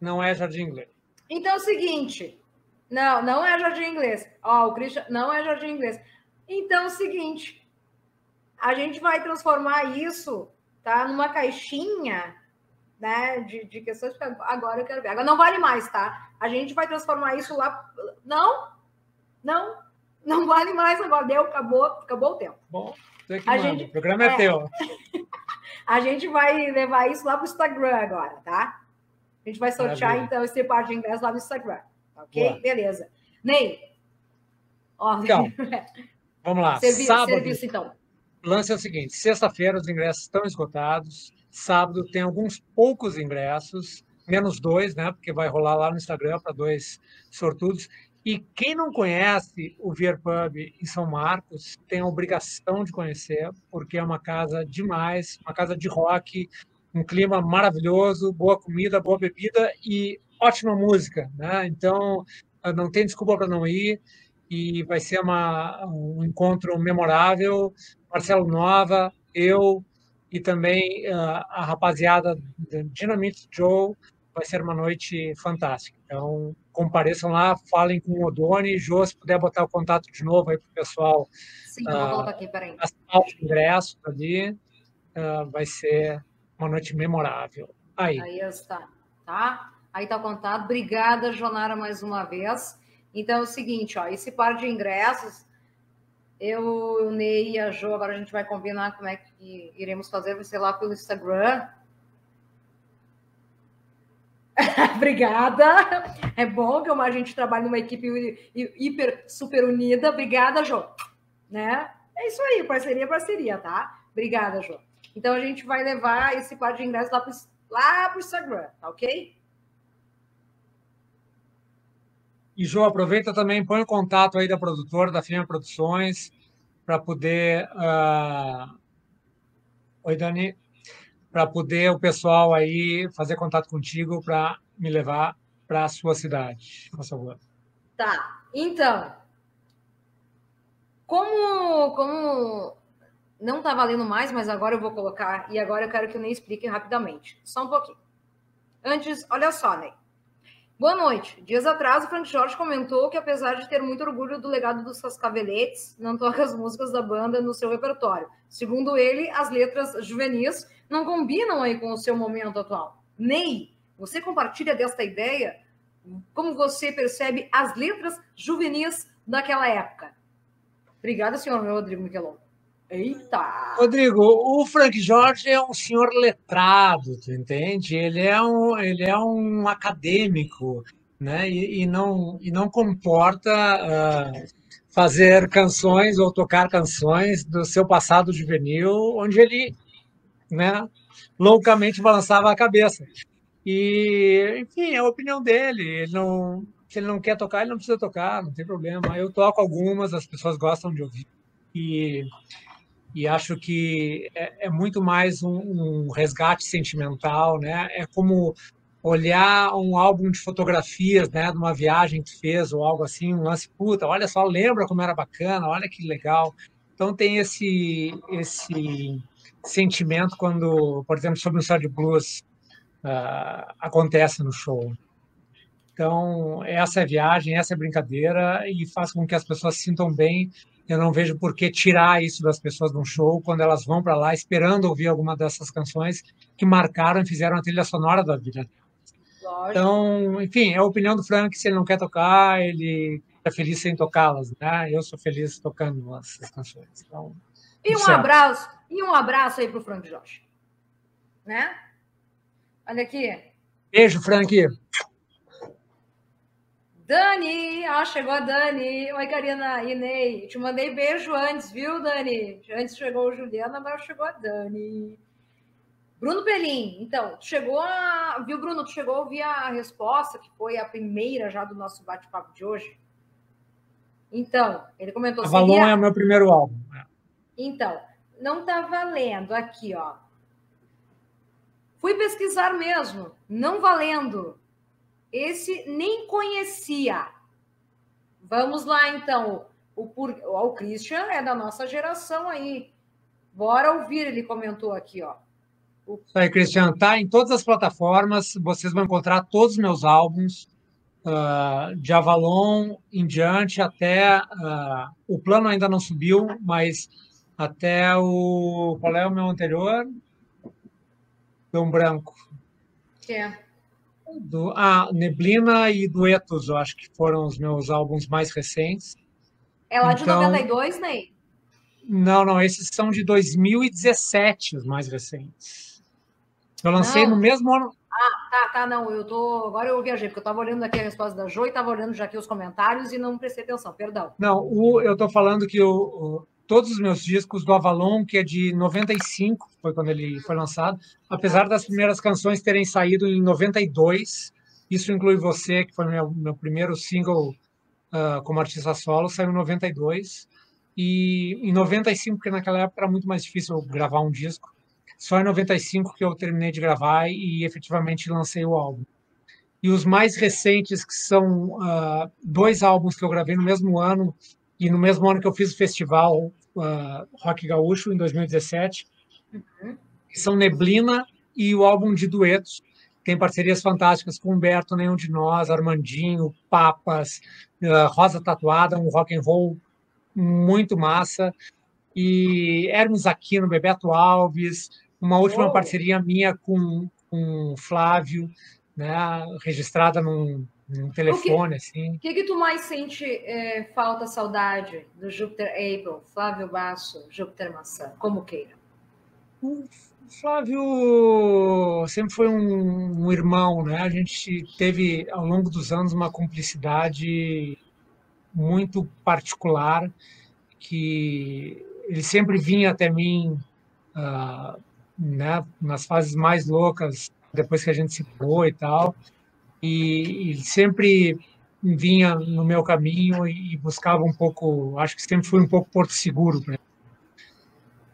não é Jardim Inglês. Então é o seguinte, não, não é Jardim Inglês. Ó, o Christian não é Jardim Inglês. Então é o seguinte, a gente vai transformar isso, tá, numa caixinha, né, de, de questões que agora eu quero ver. Agora não vale mais, tá? A gente vai transformar isso lá. Não, não, não vale mais agora. Deu, acabou, acabou o tempo. Bom, a gente, o programa é, é teu. <laughs> a gente vai levar isso lá para o Instagram agora, tá? A gente vai sortear, Maravilha. então, esse par de ingresso lá no Instagram. Ok? Boa. Beleza. Ney. Ó, então, <laughs> Vamos lá. Sábado, serviço, então. Lance é o seguinte: sexta-feira os ingressos estão esgotados. Sábado tem alguns poucos ingressos, menos dois, né? Porque vai rolar lá no Instagram para dois sortudos. E quem não conhece o Vier Pub em São Marcos tem a obrigação de conhecer, porque é uma casa demais, uma casa de rock, um clima maravilhoso, boa comida, boa bebida e ótima música, né? Então não tem desculpa para não ir e vai ser uma, um encontro memorável. Marcelo Nova, eu e também uh, a rapaziada do Dynamite Joe. Vai ser uma noite fantástica. Então, compareçam lá, falem com o Odone. Jô, se puder botar o contato de novo aí para o pessoal. Sim, uh, eu volto aqui, peraí. Os ingressos ali. Uh, vai ser uma noite memorável. Aí. Aí está, tá? Aí está o contato. Obrigada, Jonara, mais uma vez. Então é o seguinte, ó, esse par de ingressos, eu, o Ney e a Jo, agora a gente vai combinar como é que iremos fazer, vai ser lá pelo Instagram. <laughs> Obrigada. É bom que a gente trabalhe numa equipe hiper super unida. Obrigada, Jo. Né? É isso aí, parceria, parceria, tá? Obrigada, Jo. Então a gente vai levar esse par de ingressos lá para o Instagram, tá ok? E, João, aproveita também, põe o contato aí da produtora, da Firma Produções, para poder. Uh... Oi, Dani. Para poder o pessoal aí fazer contato contigo para me levar para a sua cidade, por favor. Tá. Então, como, como não está valendo mais, mas agora eu vou colocar, e agora eu quero que o Ney explique rapidamente. Só um pouquinho. Antes, olha só, Ney. Boa noite. Dias atrás, o Frank Jorge comentou que, apesar de ter muito orgulho do legado dos Cascaveletes, não toca as músicas da banda no seu repertório. Segundo ele, as letras juvenis não combinam aí com o seu momento atual. Ney, você compartilha desta ideia? Como você percebe as letras juvenis daquela época? Obrigada, senhor Rodrigo Miquelon. Eita! Rodrigo, o Frank Jorge é um senhor letrado, tu entende? Ele é um, ele é um acadêmico, né? E, e não, e não comporta uh, fazer canções ou tocar canções do seu passado juvenil, onde ele, né, loucamente balançava a cabeça. E, enfim, é a opinião dele. Ele não, se ele não quer tocar, ele não precisa tocar, não tem problema. Eu toco algumas, as pessoas gostam de ouvir. E e acho que é, é muito mais um, um, resgate sentimental, né? É como olhar um álbum de fotografias, né, de uma viagem que fez ou algo assim, um lance puta, olha só, lembra como era bacana, olha que legal. Então tem esse esse sentimento quando, por exemplo, sobre o Star de Blues uh, acontece no show. Então, essa é a viagem, essa é a brincadeira e faz com que as pessoas se sintam bem eu não vejo por que tirar isso das pessoas de um show quando elas vão para lá esperando ouvir alguma dessas canções que marcaram e fizeram a trilha sonora da vida. Lógico. Então, enfim, é a opinião do Frank. Se ele não quer tocar, ele é feliz sem tocá-las, né? Eu sou feliz tocando essas canções. Então, e um certo. abraço, e um abraço aí pro Frank Jorge, né? Olha aqui. Beijo, Frank. Dani, ah, chegou a Dani. Oi, Karina e Ney. Te mandei beijo antes, viu, Dani? Antes chegou o Juliana, agora chegou a Dani. Bruno Pelim, então, tu chegou a. Viu, Bruno? Tu chegou a ouvir a resposta, que foi a primeira já do nosso bate-papo de hoje? Então, ele comentou assim. Avalon é o meu primeiro álbum. É. Então, não tá valendo aqui, ó. Fui pesquisar mesmo, não valendo. Esse nem conhecia. Vamos lá, então. O, o, o Christian é da nossa geração aí. Bora ouvir, ele comentou aqui, ó. O... Isso aí, Christian. Tá em todas as plataformas. Vocês vão encontrar todos os meus álbuns. Uh, de Avalon em diante até uh, o plano ainda não subiu, mas até o qual é o meu anterior? Dom Branco. Que é do, ah, Neblina e Duetos, eu acho que foram os meus álbuns mais recentes. É lá de então, 92, Ney? Não, não, esses são de 2017, os mais recentes. Eu lancei não. no mesmo ano. Ah, tá, tá, não, eu tô. Agora eu viajei, porque eu estava olhando aqui a resposta da Jo e estava olhando já aqui os comentários e não prestei atenção, perdão. Não, o, eu estou falando que o, o todos os meus discos do Avalon, que é de 95, foi quando ele foi lançado, apesar das primeiras canções terem saído em 92, isso inclui você, que foi meu, meu primeiro single uh, como artista solo, saiu em 92, e em 95, porque naquela época era muito mais difícil gravar um disco, só em 95 que eu terminei de gravar e efetivamente lancei o álbum. E os mais recentes, que são uh, dois álbuns que eu gravei no mesmo ano, e no mesmo ano que eu fiz o festival uh, Rock Gaúcho, em 2017, uhum. que são Neblina e o álbum de duetos. Tem parcerias fantásticas com Humberto, Nenhum de Nós, Armandinho, Papas, uh, Rosa Tatuada, um rock and roll muito massa. E Hermes Aquino, Bebeto Alves, uma última oh. parceria minha com, com Flávio, né, registrada num, um telefone, que, assim. O que, que tu mais sente é, falta, saudade do Júpiter Able, Flávio Basso, Júpiter Maçã, como queira? O Flávio sempre foi um, um, irmão, né? A gente teve, ao longo dos anos, uma cumplicidade muito particular, que ele sempre vinha até mim uh, né, nas fases mais loucas, depois que a gente se pôs e tal, e, e sempre vinha no meu caminho e buscava um pouco, acho que sempre fui um pouco porto seguro. Né?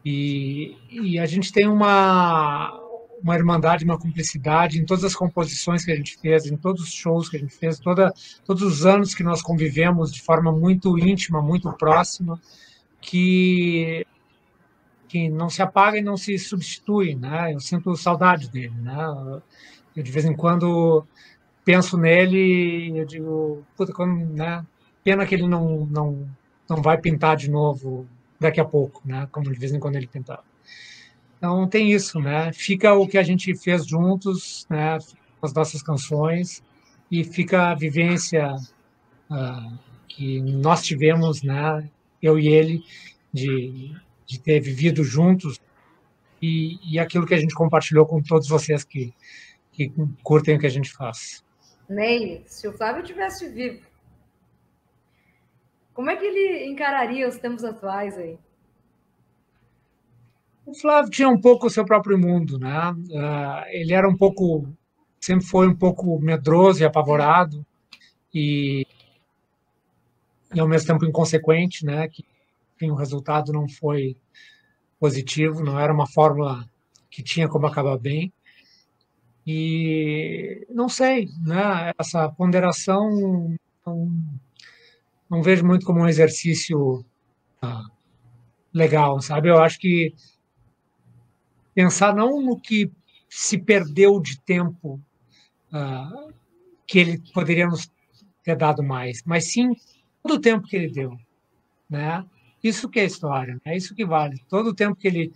E, e a gente tem uma, uma irmandade, uma cumplicidade em todas as composições que a gente fez, em todos os shows que a gente fez, toda, todos os anos que nós convivemos de forma muito íntima, muito próxima, que que não se apaga e não se substitui, né? Eu sinto saudade dele, né? Eu, de vez em quando penso nele e eu digo, puta, quando, né? Pena que ele não, não, não vai pintar de novo daqui a pouco, né? Como de vez em quando ele pintava. Então tem isso, né? Fica o que a gente fez juntos, né? As nossas canções e fica a vivência uh, que nós tivemos, né? Eu e ele de, de ter vivido juntos e, e aquilo que a gente compartilhou com todos vocês que, que curtem o que a gente faz. Ney, se o Flávio tivesse vivo, como é que ele encararia os tempos atuais aí? O Flávio tinha um pouco o seu próprio mundo, né? Uh, ele era um pouco, sempre foi um pouco medroso e apavorado e, e ao mesmo tempo inconsequente, né? Que enfim, o resultado não foi positivo, não era uma fórmula que tinha como acabar bem. E não sei, né? Essa ponderação não, não vejo muito como um exercício ah, legal, sabe? Eu acho que pensar não no que se perdeu de tempo uh, que ele poderia nos ter dado mais, mas sim todo o tempo que ele deu, né? Isso que é história, é isso que vale. Todo o tempo que ele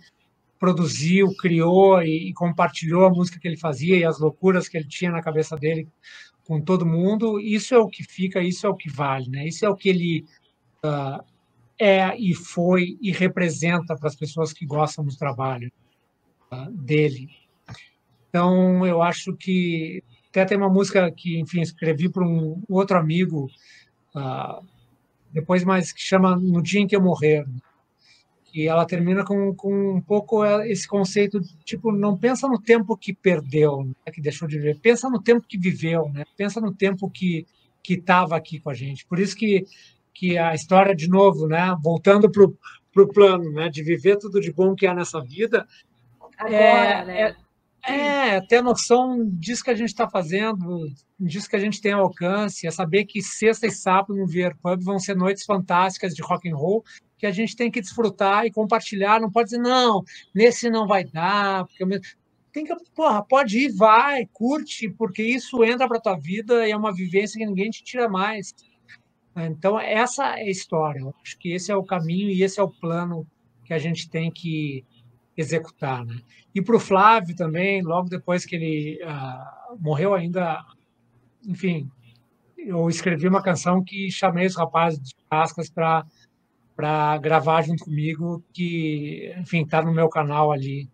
produziu, criou e, e, compartilhou a música que ele fazia e as loucuras que ele tinha na cabeça dele com todo mundo, isso é o que fica, isso é o que vale, né? Isso é o que ele uh, é e foi e representa para as pessoas que gostam do trabalho uh, dele. Então, eu acho que até tem uma música que, enfim, escrevi para um outro amigo uh, depois, mas que chama No Dia em que Eu Morrer. Né? E ela termina com, com um pouco esse conceito de, tipo, não pensa no tempo que perdeu, né, que deixou de viver, pensa no tempo que viveu, né? pensa no tempo que que estava aqui com a gente. Por isso que, que a história, de novo, né, voltando para o plano né, de viver tudo de bom que há nessa vida, Agora, é, né? É, é, ter noção disso que a gente está fazendo, disso que a gente tem alcance, é saber que sexta e sábado no Vier Pub vão ser noites fantásticas de rock and roll que a gente tem que desfrutar e compartilhar. Não pode dizer, não, nesse não vai dar, porque tem que, porra, pode ir, vai, curte, porque isso entra para tua vida e é uma vivência que ninguém te tira mais. Então, essa é a história. Eu acho que esse é o caminho e esse é o plano que a gente tem que executar. Né? E para o Flávio também, logo depois que ele uh, morreu ainda, enfim, eu escrevi uma canção que chamei os rapazes de Cascas para para gravar junto comigo, que, enfim, está no meu canal ali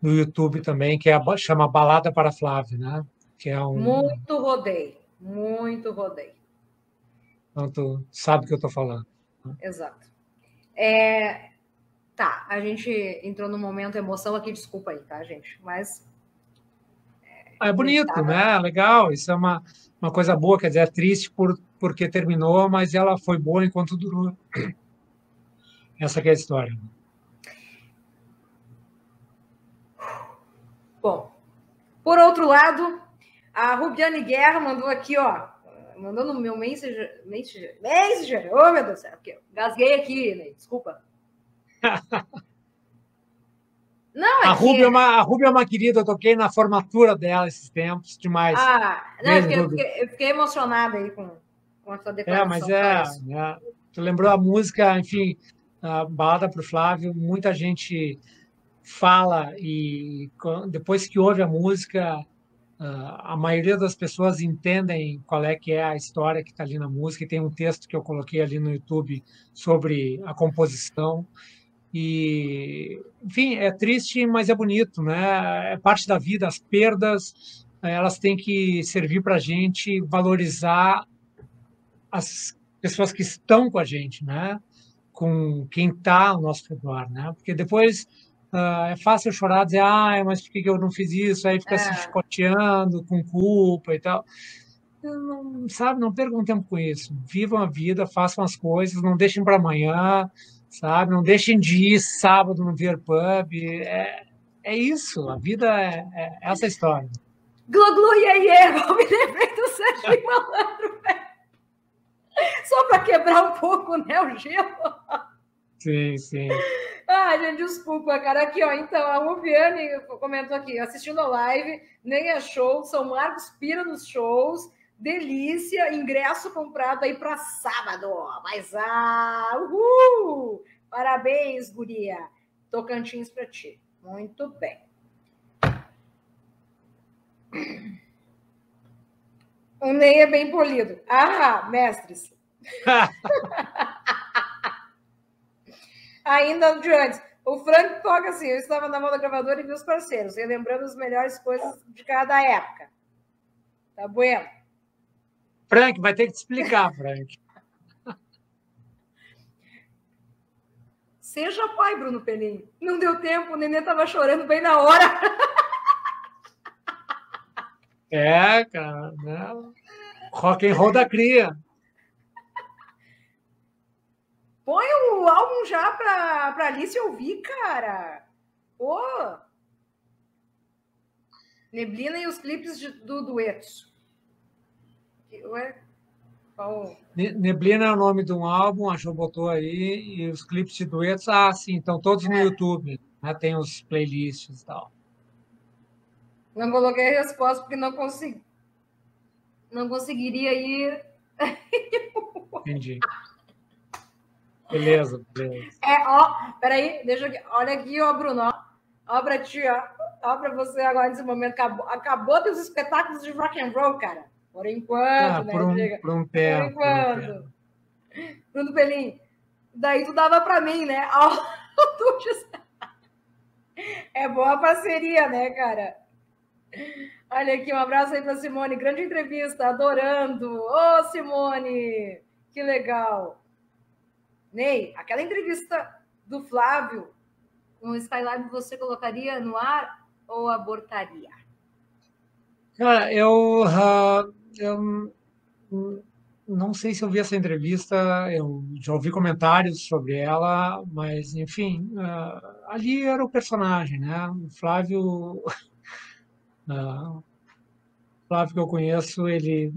no YouTube também, que é a, chama Balada para Flávio, né? Que é um muito rodei, muito rodei. Então tu sabe o que eu estou falando. Né? Exato. É, tá, a gente entrou no momento emoção aqui, desculpa aí, tá, gente? Mas é, é bonito, tá, né? Legal. Isso é uma uma coisa boa, quer dizer, é triste por porque terminou, mas ela foi boa enquanto durou. Essa é a história. Bom, por outro lado, a Rubiane Guerra mandou aqui, ó, mandou no meu Messenger, Messenger, Messenger, oh meu Deus do céu, gasguei aqui, né? desculpa. <laughs> Não, é a, Rubia é uma, a Rubia é uma querida, eu toquei na formatura dela esses tempos, demais. Ah, não, eu fiquei, eu, fiquei, eu fiquei, emocionada aí com, com a sua declaração. É, mas é, é, tu lembrou a música, enfim, a balada para o Flávio, muita gente fala e depois que ouve a música, a maioria das pessoas entendem qual é que é a história que está ali na música. E tem um texto que eu coloquei ali no YouTube sobre a composição. E, enfim, é triste, mas é bonito, né? É parte da vida. As perdas, elas têm que servir para a gente valorizar as pessoas que estão com a gente, né? Com quem está ao nosso redor, né? Porque depois uh, é fácil chorar, dizer, ah, mas por que eu não fiz isso? Aí fica é. se chicoteando com culpa e tal. Não, sabe, não percam tempo com isso. Vivam a vida, façam as coisas, não deixem para amanhã, sabe? Não deixem de ir sábado no Beer Pub. É, é isso, a vida é, é essa história. Glu, glu, iê, iê, eu me lembrei do Sérgio Malandro, velho. Só para quebrar um pouco né, o gelo. Sim, sim. Ah, gente, desculpa, cara. Aqui, ó. Então, a Rubiane comentou aqui, assistindo a live, nem é show, São Marcos pira nos shows. Delícia, ingresso comprado aí para sábado. Mas ah, uhul! Parabéns, guria. Tocantins para ti. Muito bem. O Ney é bem polido. Ah, mestres. <laughs> Ainda de antes. O Frank toca assim: eu estava na mão da gravadora e vi os parceiros, relembrando as melhores coisas de cada época. Tá bueno? Frank, vai ter que te explicar, Frank. Seja pai, Bruno Peninho. Não deu tempo, o neném estava chorando bem na hora. É, cara, né? Rock and roll da cria. Põe o álbum já pra, pra Alice ouvir, cara. Pô! Neblina e os clipes de, do duetos. Ué? Neblina é o nome de um álbum, a Jo botou aí, e os clipes de duetos, ah, sim, estão todos no é. YouTube, né? Tem os playlists e tal. Não coloquei a resposta porque não consegui. Não conseguiria ir. <laughs> Entendi. Beleza, beleza. É, ó, peraí, deixa aqui. Olha aqui, ó, Bruno. Ó, ó pra ti, ó. Ó pra você agora nesse momento. Acabou, acabou dos espetáculos de rock and roll, cara. Por enquanto, ah, né? Por um, por um tempo. Por enquanto. Um Bruno Pelim, daí tu dava pra mim, né? <laughs> <laughs> É boa parceria, né, cara? Olha aqui, um abraço aí para Simone. Grande entrevista, adorando. Ô, oh, Simone, que legal. Ney, aquela entrevista do Flávio com o Skylab você colocaria no ar ou abortaria? Cara, eu, uh, eu não sei se eu vi essa entrevista, eu já ouvi comentários sobre ela, mas, enfim, uh, ali era o personagem, né? O Flávio <laughs> Uh, Flávio que eu conheço, ele,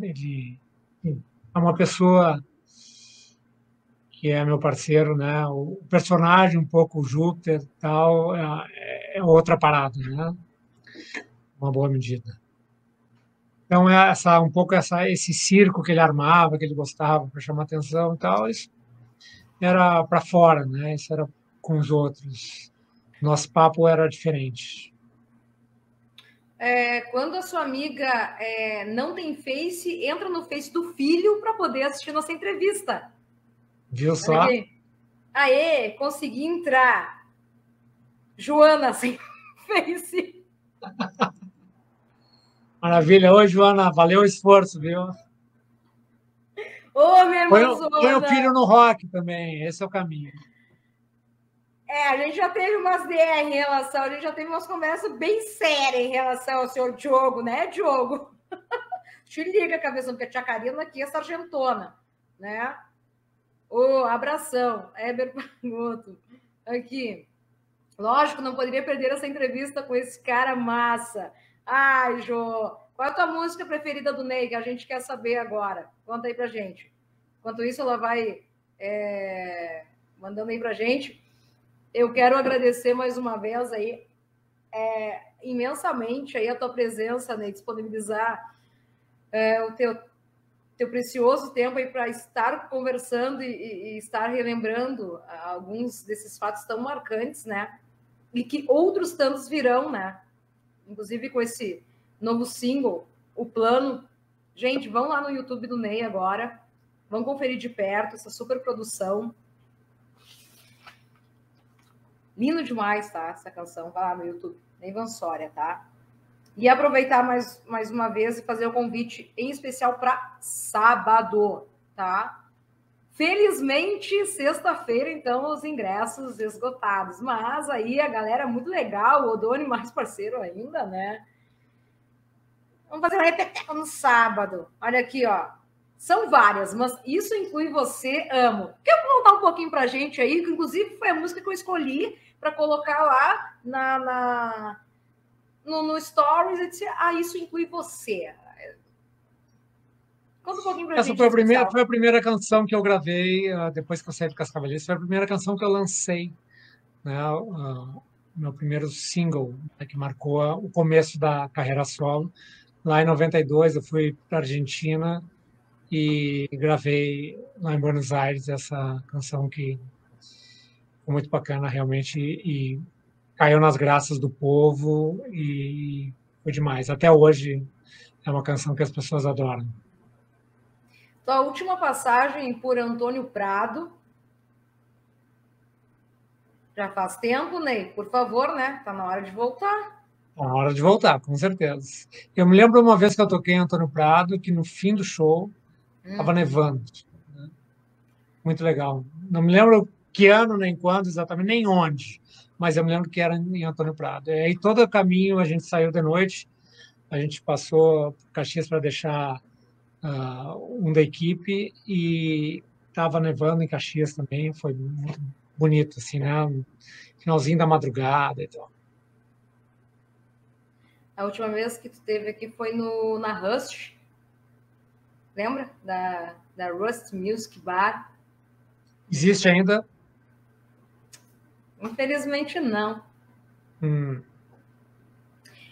ele é uma pessoa que é meu parceiro, né? O personagem um pouco o Júpiter tal é, é outra parada, né? Uma boa medida. Então é essa um pouco essa esse circo que ele armava, que ele gostava para chamar atenção e tal, isso era para fora, né? Isso era com os outros. Nosso papo era diferente é, quando a sua amiga é, não tem Face, entra no Face do filho para poder assistir nossa entrevista. Viu só? Aê, consegui entrar. Joana sem <laughs> Face. <laughs> Maravilha. Oi, Joana, valeu o esforço, viu? Ô, minha irmã põe, põe o filho no rock também, esse é o caminho. É, a gente já teve umas DR em relação, a gente já teve umas conversas bem sérias em relação ao senhor Diogo, né, Diogo? <laughs> Te liga, cabeção, porque a tia Karina aqui é sargentona, né? Ô, oh, abração, Heber Pagotto. Aqui. Lógico, não poderia perder essa entrevista com esse cara massa. Ai, Jô, qual é a tua música preferida do Ney, que a gente quer saber agora? Conta aí pra gente. Enquanto isso, ela vai é, mandando aí pra gente eu quero agradecer mais uma vez aí é, imensamente aí a tua presença, né, disponibilizar é, o teu, teu precioso tempo aí para estar conversando e, e, estar relembrando alguns desses fatos tão marcantes, né? E que outros tantos virão, né? Inclusive com esse novo single, o plano. Gente, vão lá no YouTube do Ney agora, vão conferir de perto essa super produção. Lindo demais, tá? Essa canção. Vai lá no YouTube. Neivan Soria, tá? E aproveitar mais, mais uma vez e fazer o convite em especial para sábado, tá? Felizmente, sexta-feira, então, os ingressos esgotados. Mas aí a galera muito legal, o Odoni mais parceiro ainda, né? Vamos fazer um repeteco no sábado. Olha aqui, ó. São várias, mas isso inclui você, amo. Quer contar um pouquinho pra gente aí? Que inclusive foi a música que eu escolhi para colocar lá na, na no, no, Stories e dizer, ah, isso inclui você. Conta um pouquinho pra Essa gente. Foi a, primeira, foi a primeira canção que eu gravei uh, depois que eu saí do Cascavelheiros. Foi a primeira canção que eu lancei né, uh, meu primeiro single, né, que marcou o começo da carreira solo. Lá em 92 eu fui para Argentina e gravei lá em Buenos Aires essa canção que foi muito bacana realmente e, e caiu nas graças do povo e foi demais. Até hoje é uma canção que as pessoas adoram. Tua última passagem por Antônio Prado. Já faz tempo, Ney. Por favor, né? Tá na hora de voltar. Tá na hora de voltar, com certeza. Eu me lembro uma vez que eu toquei em Antônio Prado, que no fim do show estava hum. nevando. Né? Muito legal. Não me lembro que ano, nem quando exatamente, nem onde, mas eu me lembro que era em Antônio Prado. E aí todo o caminho a gente saiu de noite, a gente passou Caxias para deixar uh, um da equipe e estava nevando em Caxias também, foi muito bonito, assim, né? Finalzinho da madrugada e tal. A última vez que tu teve aqui foi no, na Rust, lembra? Da, da Rust Music Bar. Existe ainda? Infelizmente, não. Hum.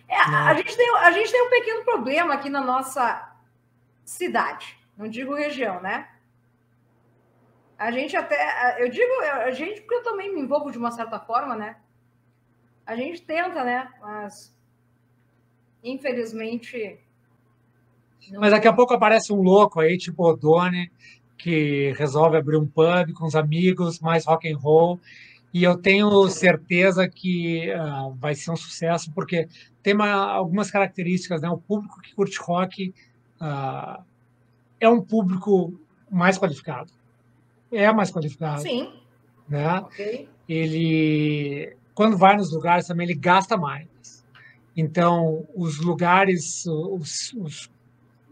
É, não. A, gente tem, a gente tem um pequeno problema aqui na nossa cidade, não digo região, né? A gente até, eu digo a gente porque eu também me envolvo de uma certa forma, né? A gente tenta, né? Mas infelizmente. Mas daqui a pouco aparece um louco aí, tipo o Doni, que resolve abrir um pub com os amigos, mais rock and roll. E eu tenho certeza que uh, vai ser um sucesso, porque tem uma, algumas características, né? O público que curte rock uh, é um público mais qualificado. É mais qualificado. Sim. Né? Okay. Ele, quando vai nos lugares também, ele gasta mais. Então, os lugares, os, os,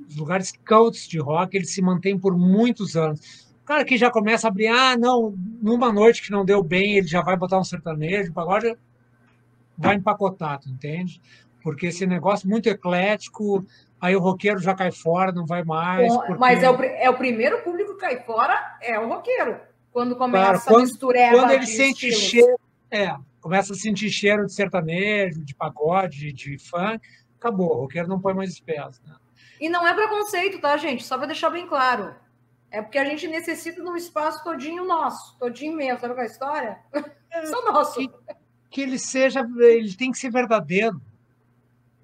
os lugares cults de rock, eles se mantêm por muitos anos. O cara que já começa a abrir, ah, não, numa noite que não deu bem, ele já vai botar um sertanejo, pagode, vai empacotado, entende? Porque esse negócio muito eclético, aí o roqueiro já cai fora, não vai mais. Bom, porque... Mas é o, é o primeiro público que cai fora, é o roqueiro. Quando começa claro, quando, a misturar. Quando ele sente cheiro, é, começa a sentir cheiro de sertanejo, de pagode, de funk, acabou. O roqueiro não põe mais os pés. Né? E não é preconceito, tá, gente? Só para deixar bem claro. É porque a gente necessita de um espaço todinho nosso, todinho mesmo, sabe qual é a história? É, <laughs> Só nosso. Que, que ele seja, ele tem que ser verdadeiro.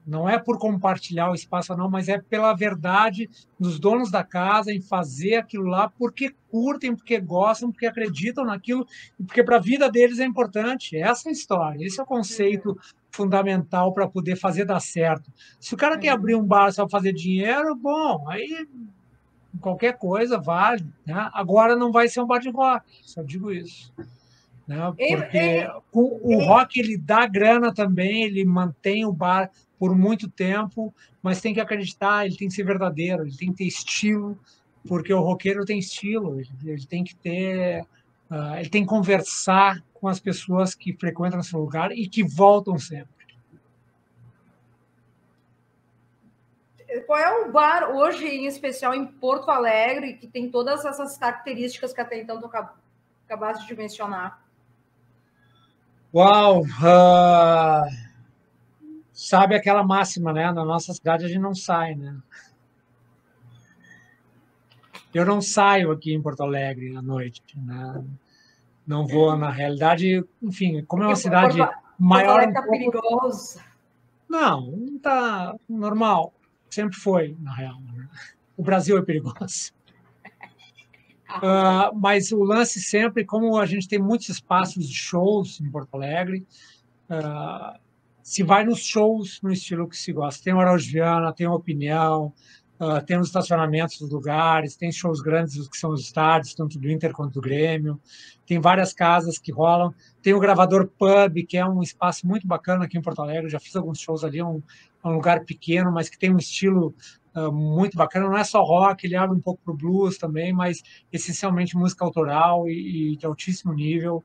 Não é por compartilhar o espaço, não, mas é pela verdade dos donos da casa em fazer aquilo lá porque curtem, porque gostam, porque acreditam naquilo e porque para a vida deles é importante. Essa é a história, esse é o conceito fundamental para poder fazer dar certo. Se o cara quer abrir um bar só para fazer dinheiro, bom, aí qualquer coisa vale. Né? Agora não vai ser um bar de rock, só digo isso. Né? Porque o, o rock ele dá grana também, ele mantém o bar por muito tempo, mas tem que acreditar, ele tem que ser verdadeiro, ele tem que ter estilo, porque o roqueiro tem estilo, ele, tem que ter, uh, ele tem que conversar com as pessoas que frequentam esse lugar e que voltam sempre. Qual é o bar hoje, em especial em Porto Alegre, que tem todas essas características que até então tu acabaste de mencionar? Uau! Uh sabe aquela máxima, né? Na nossa cidade a gente não sai, né? Eu não saio aqui em Porto Alegre à noite, né? Não vou, na realidade, enfim, como é uma cidade Porto, maior. Porto tá perigoso. Não, não tá normal. Sempre foi, na real. Né? O Brasil é perigoso. Uh, <laughs> mas o lance sempre, como a gente tem muitos espaços de shows em Porto Alegre, uh, se vai nos shows no estilo que se gosta. Tem o Araújo tem a Opinião, uh, tem os estacionamentos dos lugares, tem shows grandes que são os estádios, tanto do Inter quanto do Grêmio. Tem várias casas que rolam. Tem o Gravador Pub, que é um espaço muito bacana aqui em Porto Alegre. já fiz alguns shows ali, é um, é um lugar pequeno, mas que tem um estilo uh, muito bacana. Não é só rock, ele abre um pouco para o blues também, mas essencialmente música autoral e, e de altíssimo nível.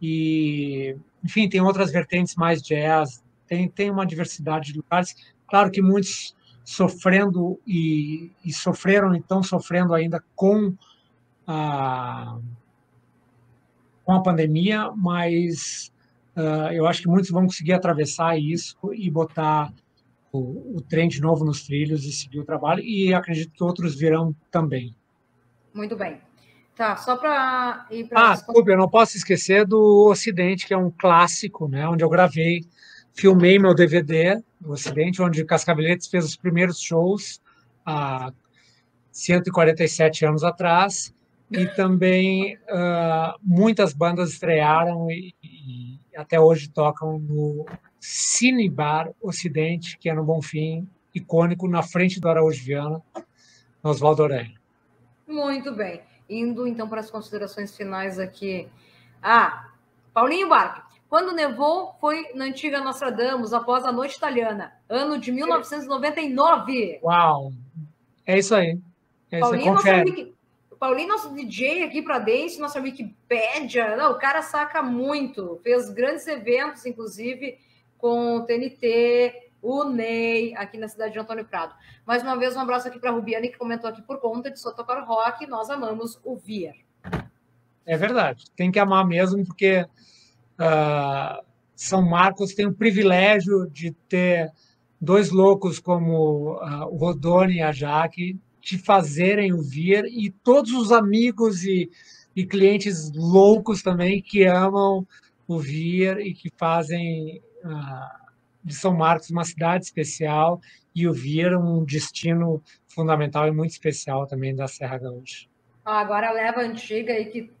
E, enfim, tem outras vertentes mais jazz, tem, tem uma diversidade de lugares. Claro que muitos sofrendo e, e sofreram e estão sofrendo ainda com a, com a pandemia, mas uh, eu acho que muitos vão conseguir atravessar isso e botar o, o trem de novo nos trilhos e seguir o trabalho, e acredito que outros virão também. Muito bem. Tá, só para ir para. Ah, desculpa, eu não posso esquecer do Ocidente, que é um clássico, né? Onde eu gravei, filmei meu DVD, o Ocidente, onde Cascaveletes fez os primeiros shows há 147 anos atrás. E também uh, muitas bandas estrearam e, e, até hoje tocam no Cine Bar Ocidente, que é no Bonfim, icônico, na frente do Araújo Viana, no Oswaldo Aranha. Muito bem. Indo então para as considerações finais aqui. Ah, Paulinho Barque. Quando nevou, foi na antiga Nostradamus, após a noite italiana, ano de 1999. Uau! É isso aí. É Paulinho, isso aí. Nosso, Paulinho, nosso DJ aqui para Dance, nossa Wikipédia. Não, o cara saca muito. Fez grandes eventos, inclusive, com o TNT, o Ney, aqui na cidade de Antônio Prado. Mais uma vez, um abraço aqui para a Rubiane, que comentou aqui por conta de Sotocar Rock, nós amamos o Vier. É verdade, tem que amar mesmo, porque uh, São Marcos tem o privilégio de ter dois loucos como uh, o Rodoni e a Jaque, de fazerem o Vier, e todos os amigos e, e clientes loucos também que amam o Vier e que fazem... Uh, de São Marcos uma cidade especial e o Vira um destino fundamental e muito especial também da Serra Gaúcha. agora a leva antiga aí que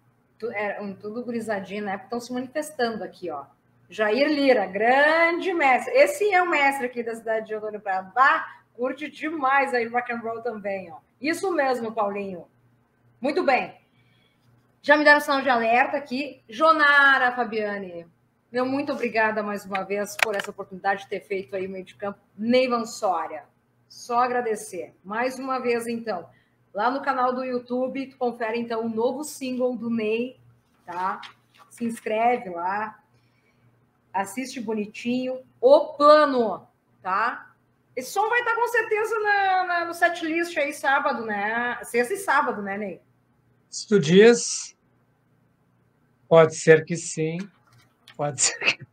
é tudo grisadinho, né? Estão se manifestando aqui, ó. Jair Lira, grande mestre. Esse é o mestre aqui da cidade de Antônio Prado. Curte demais aí rock and roll também, ó. Isso mesmo, Paulinho. Muito bem. Já me deram sinal de alerta aqui. Jonara Fabiane, meu muito obrigada mais uma vez por essa oportunidade de ter feito aí o meio de campo. Neivan Soria. Só agradecer. Mais uma vez, então, lá no canal do YouTube, tu confere então o um novo single do Ney, tá? Se inscreve lá, assiste bonitinho. O plano, tá? Esse som vai estar com certeza na, na, no setlist aí sábado, né? Sexta e sábado, né, Ney? Se tu diz, pode ser que sim. Pode ser.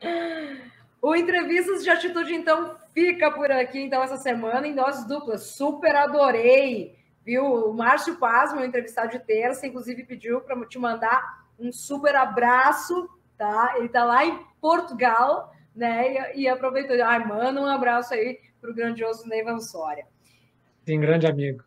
<laughs> O Entrevistas de Atitude, então, fica por aqui, então, essa semana, em doses duplas. Super adorei, viu? O Márcio Paz, meu entrevistado de terça, inclusive pediu para te mandar um super abraço, tá? Ele tá lá em Portugal, né? E, e aproveitou, ai, manda um abraço aí para o grandioso Neivan Soria. Sim, grande amigo.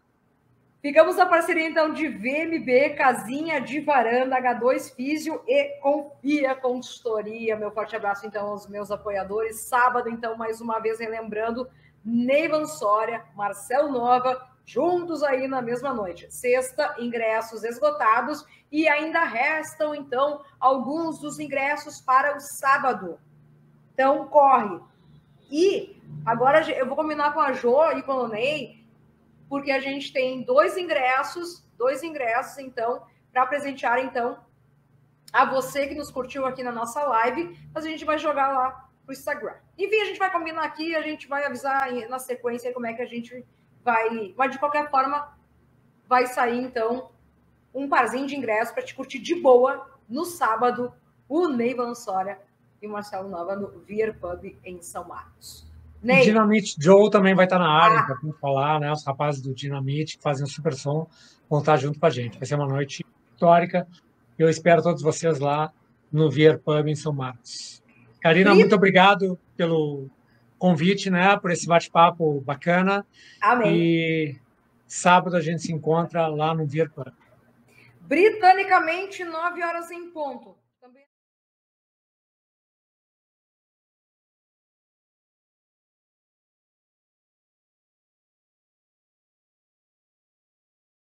Ficamos na parceria, então, de VMB, Casinha de Varanda, H2 Físio e Confia Consultoria. Meu forte abraço, então, aos meus apoiadores. Sábado, então, mais uma vez, relembrando, Neivan Soria, Marcel Nova, juntos aí na mesma noite. Sexta, ingressos esgotados e ainda restam, então, alguns dos ingressos para o sábado. Então, corre. E agora eu vou combinar com a Jo e com o Ney porque a gente tem dois ingressos, dois ingressos, então, para presentear, então, a você que nos curtiu aqui na nossa live, mas a gente vai jogar lá pro Instagram. Enfim, a gente vai combinar aqui, a gente vai avisar na sequência como é que a gente vai. Mas de qualquer forma, vai sair então um parzinho de ingressos para te curtir de boa no sábado, o Neivan Soria e o Marcelo Nova no Vier Pub em São Marcos. Ney. Dinamite Joe também vai estar na área ah. para falar, né? Os rapazes do Dinamite que fazem um super som vão estar junto com a gente. Vai ser uma noite histórica. Eu espero todos vocês lá no Vier Pub em São Marcos. Karina, muito obrigado pelo convite, né? Por esse bate-papo bacana. Amém. E sábado a gente se encontra lá no Vier Pub. Britanicamente, nove horas em ponto.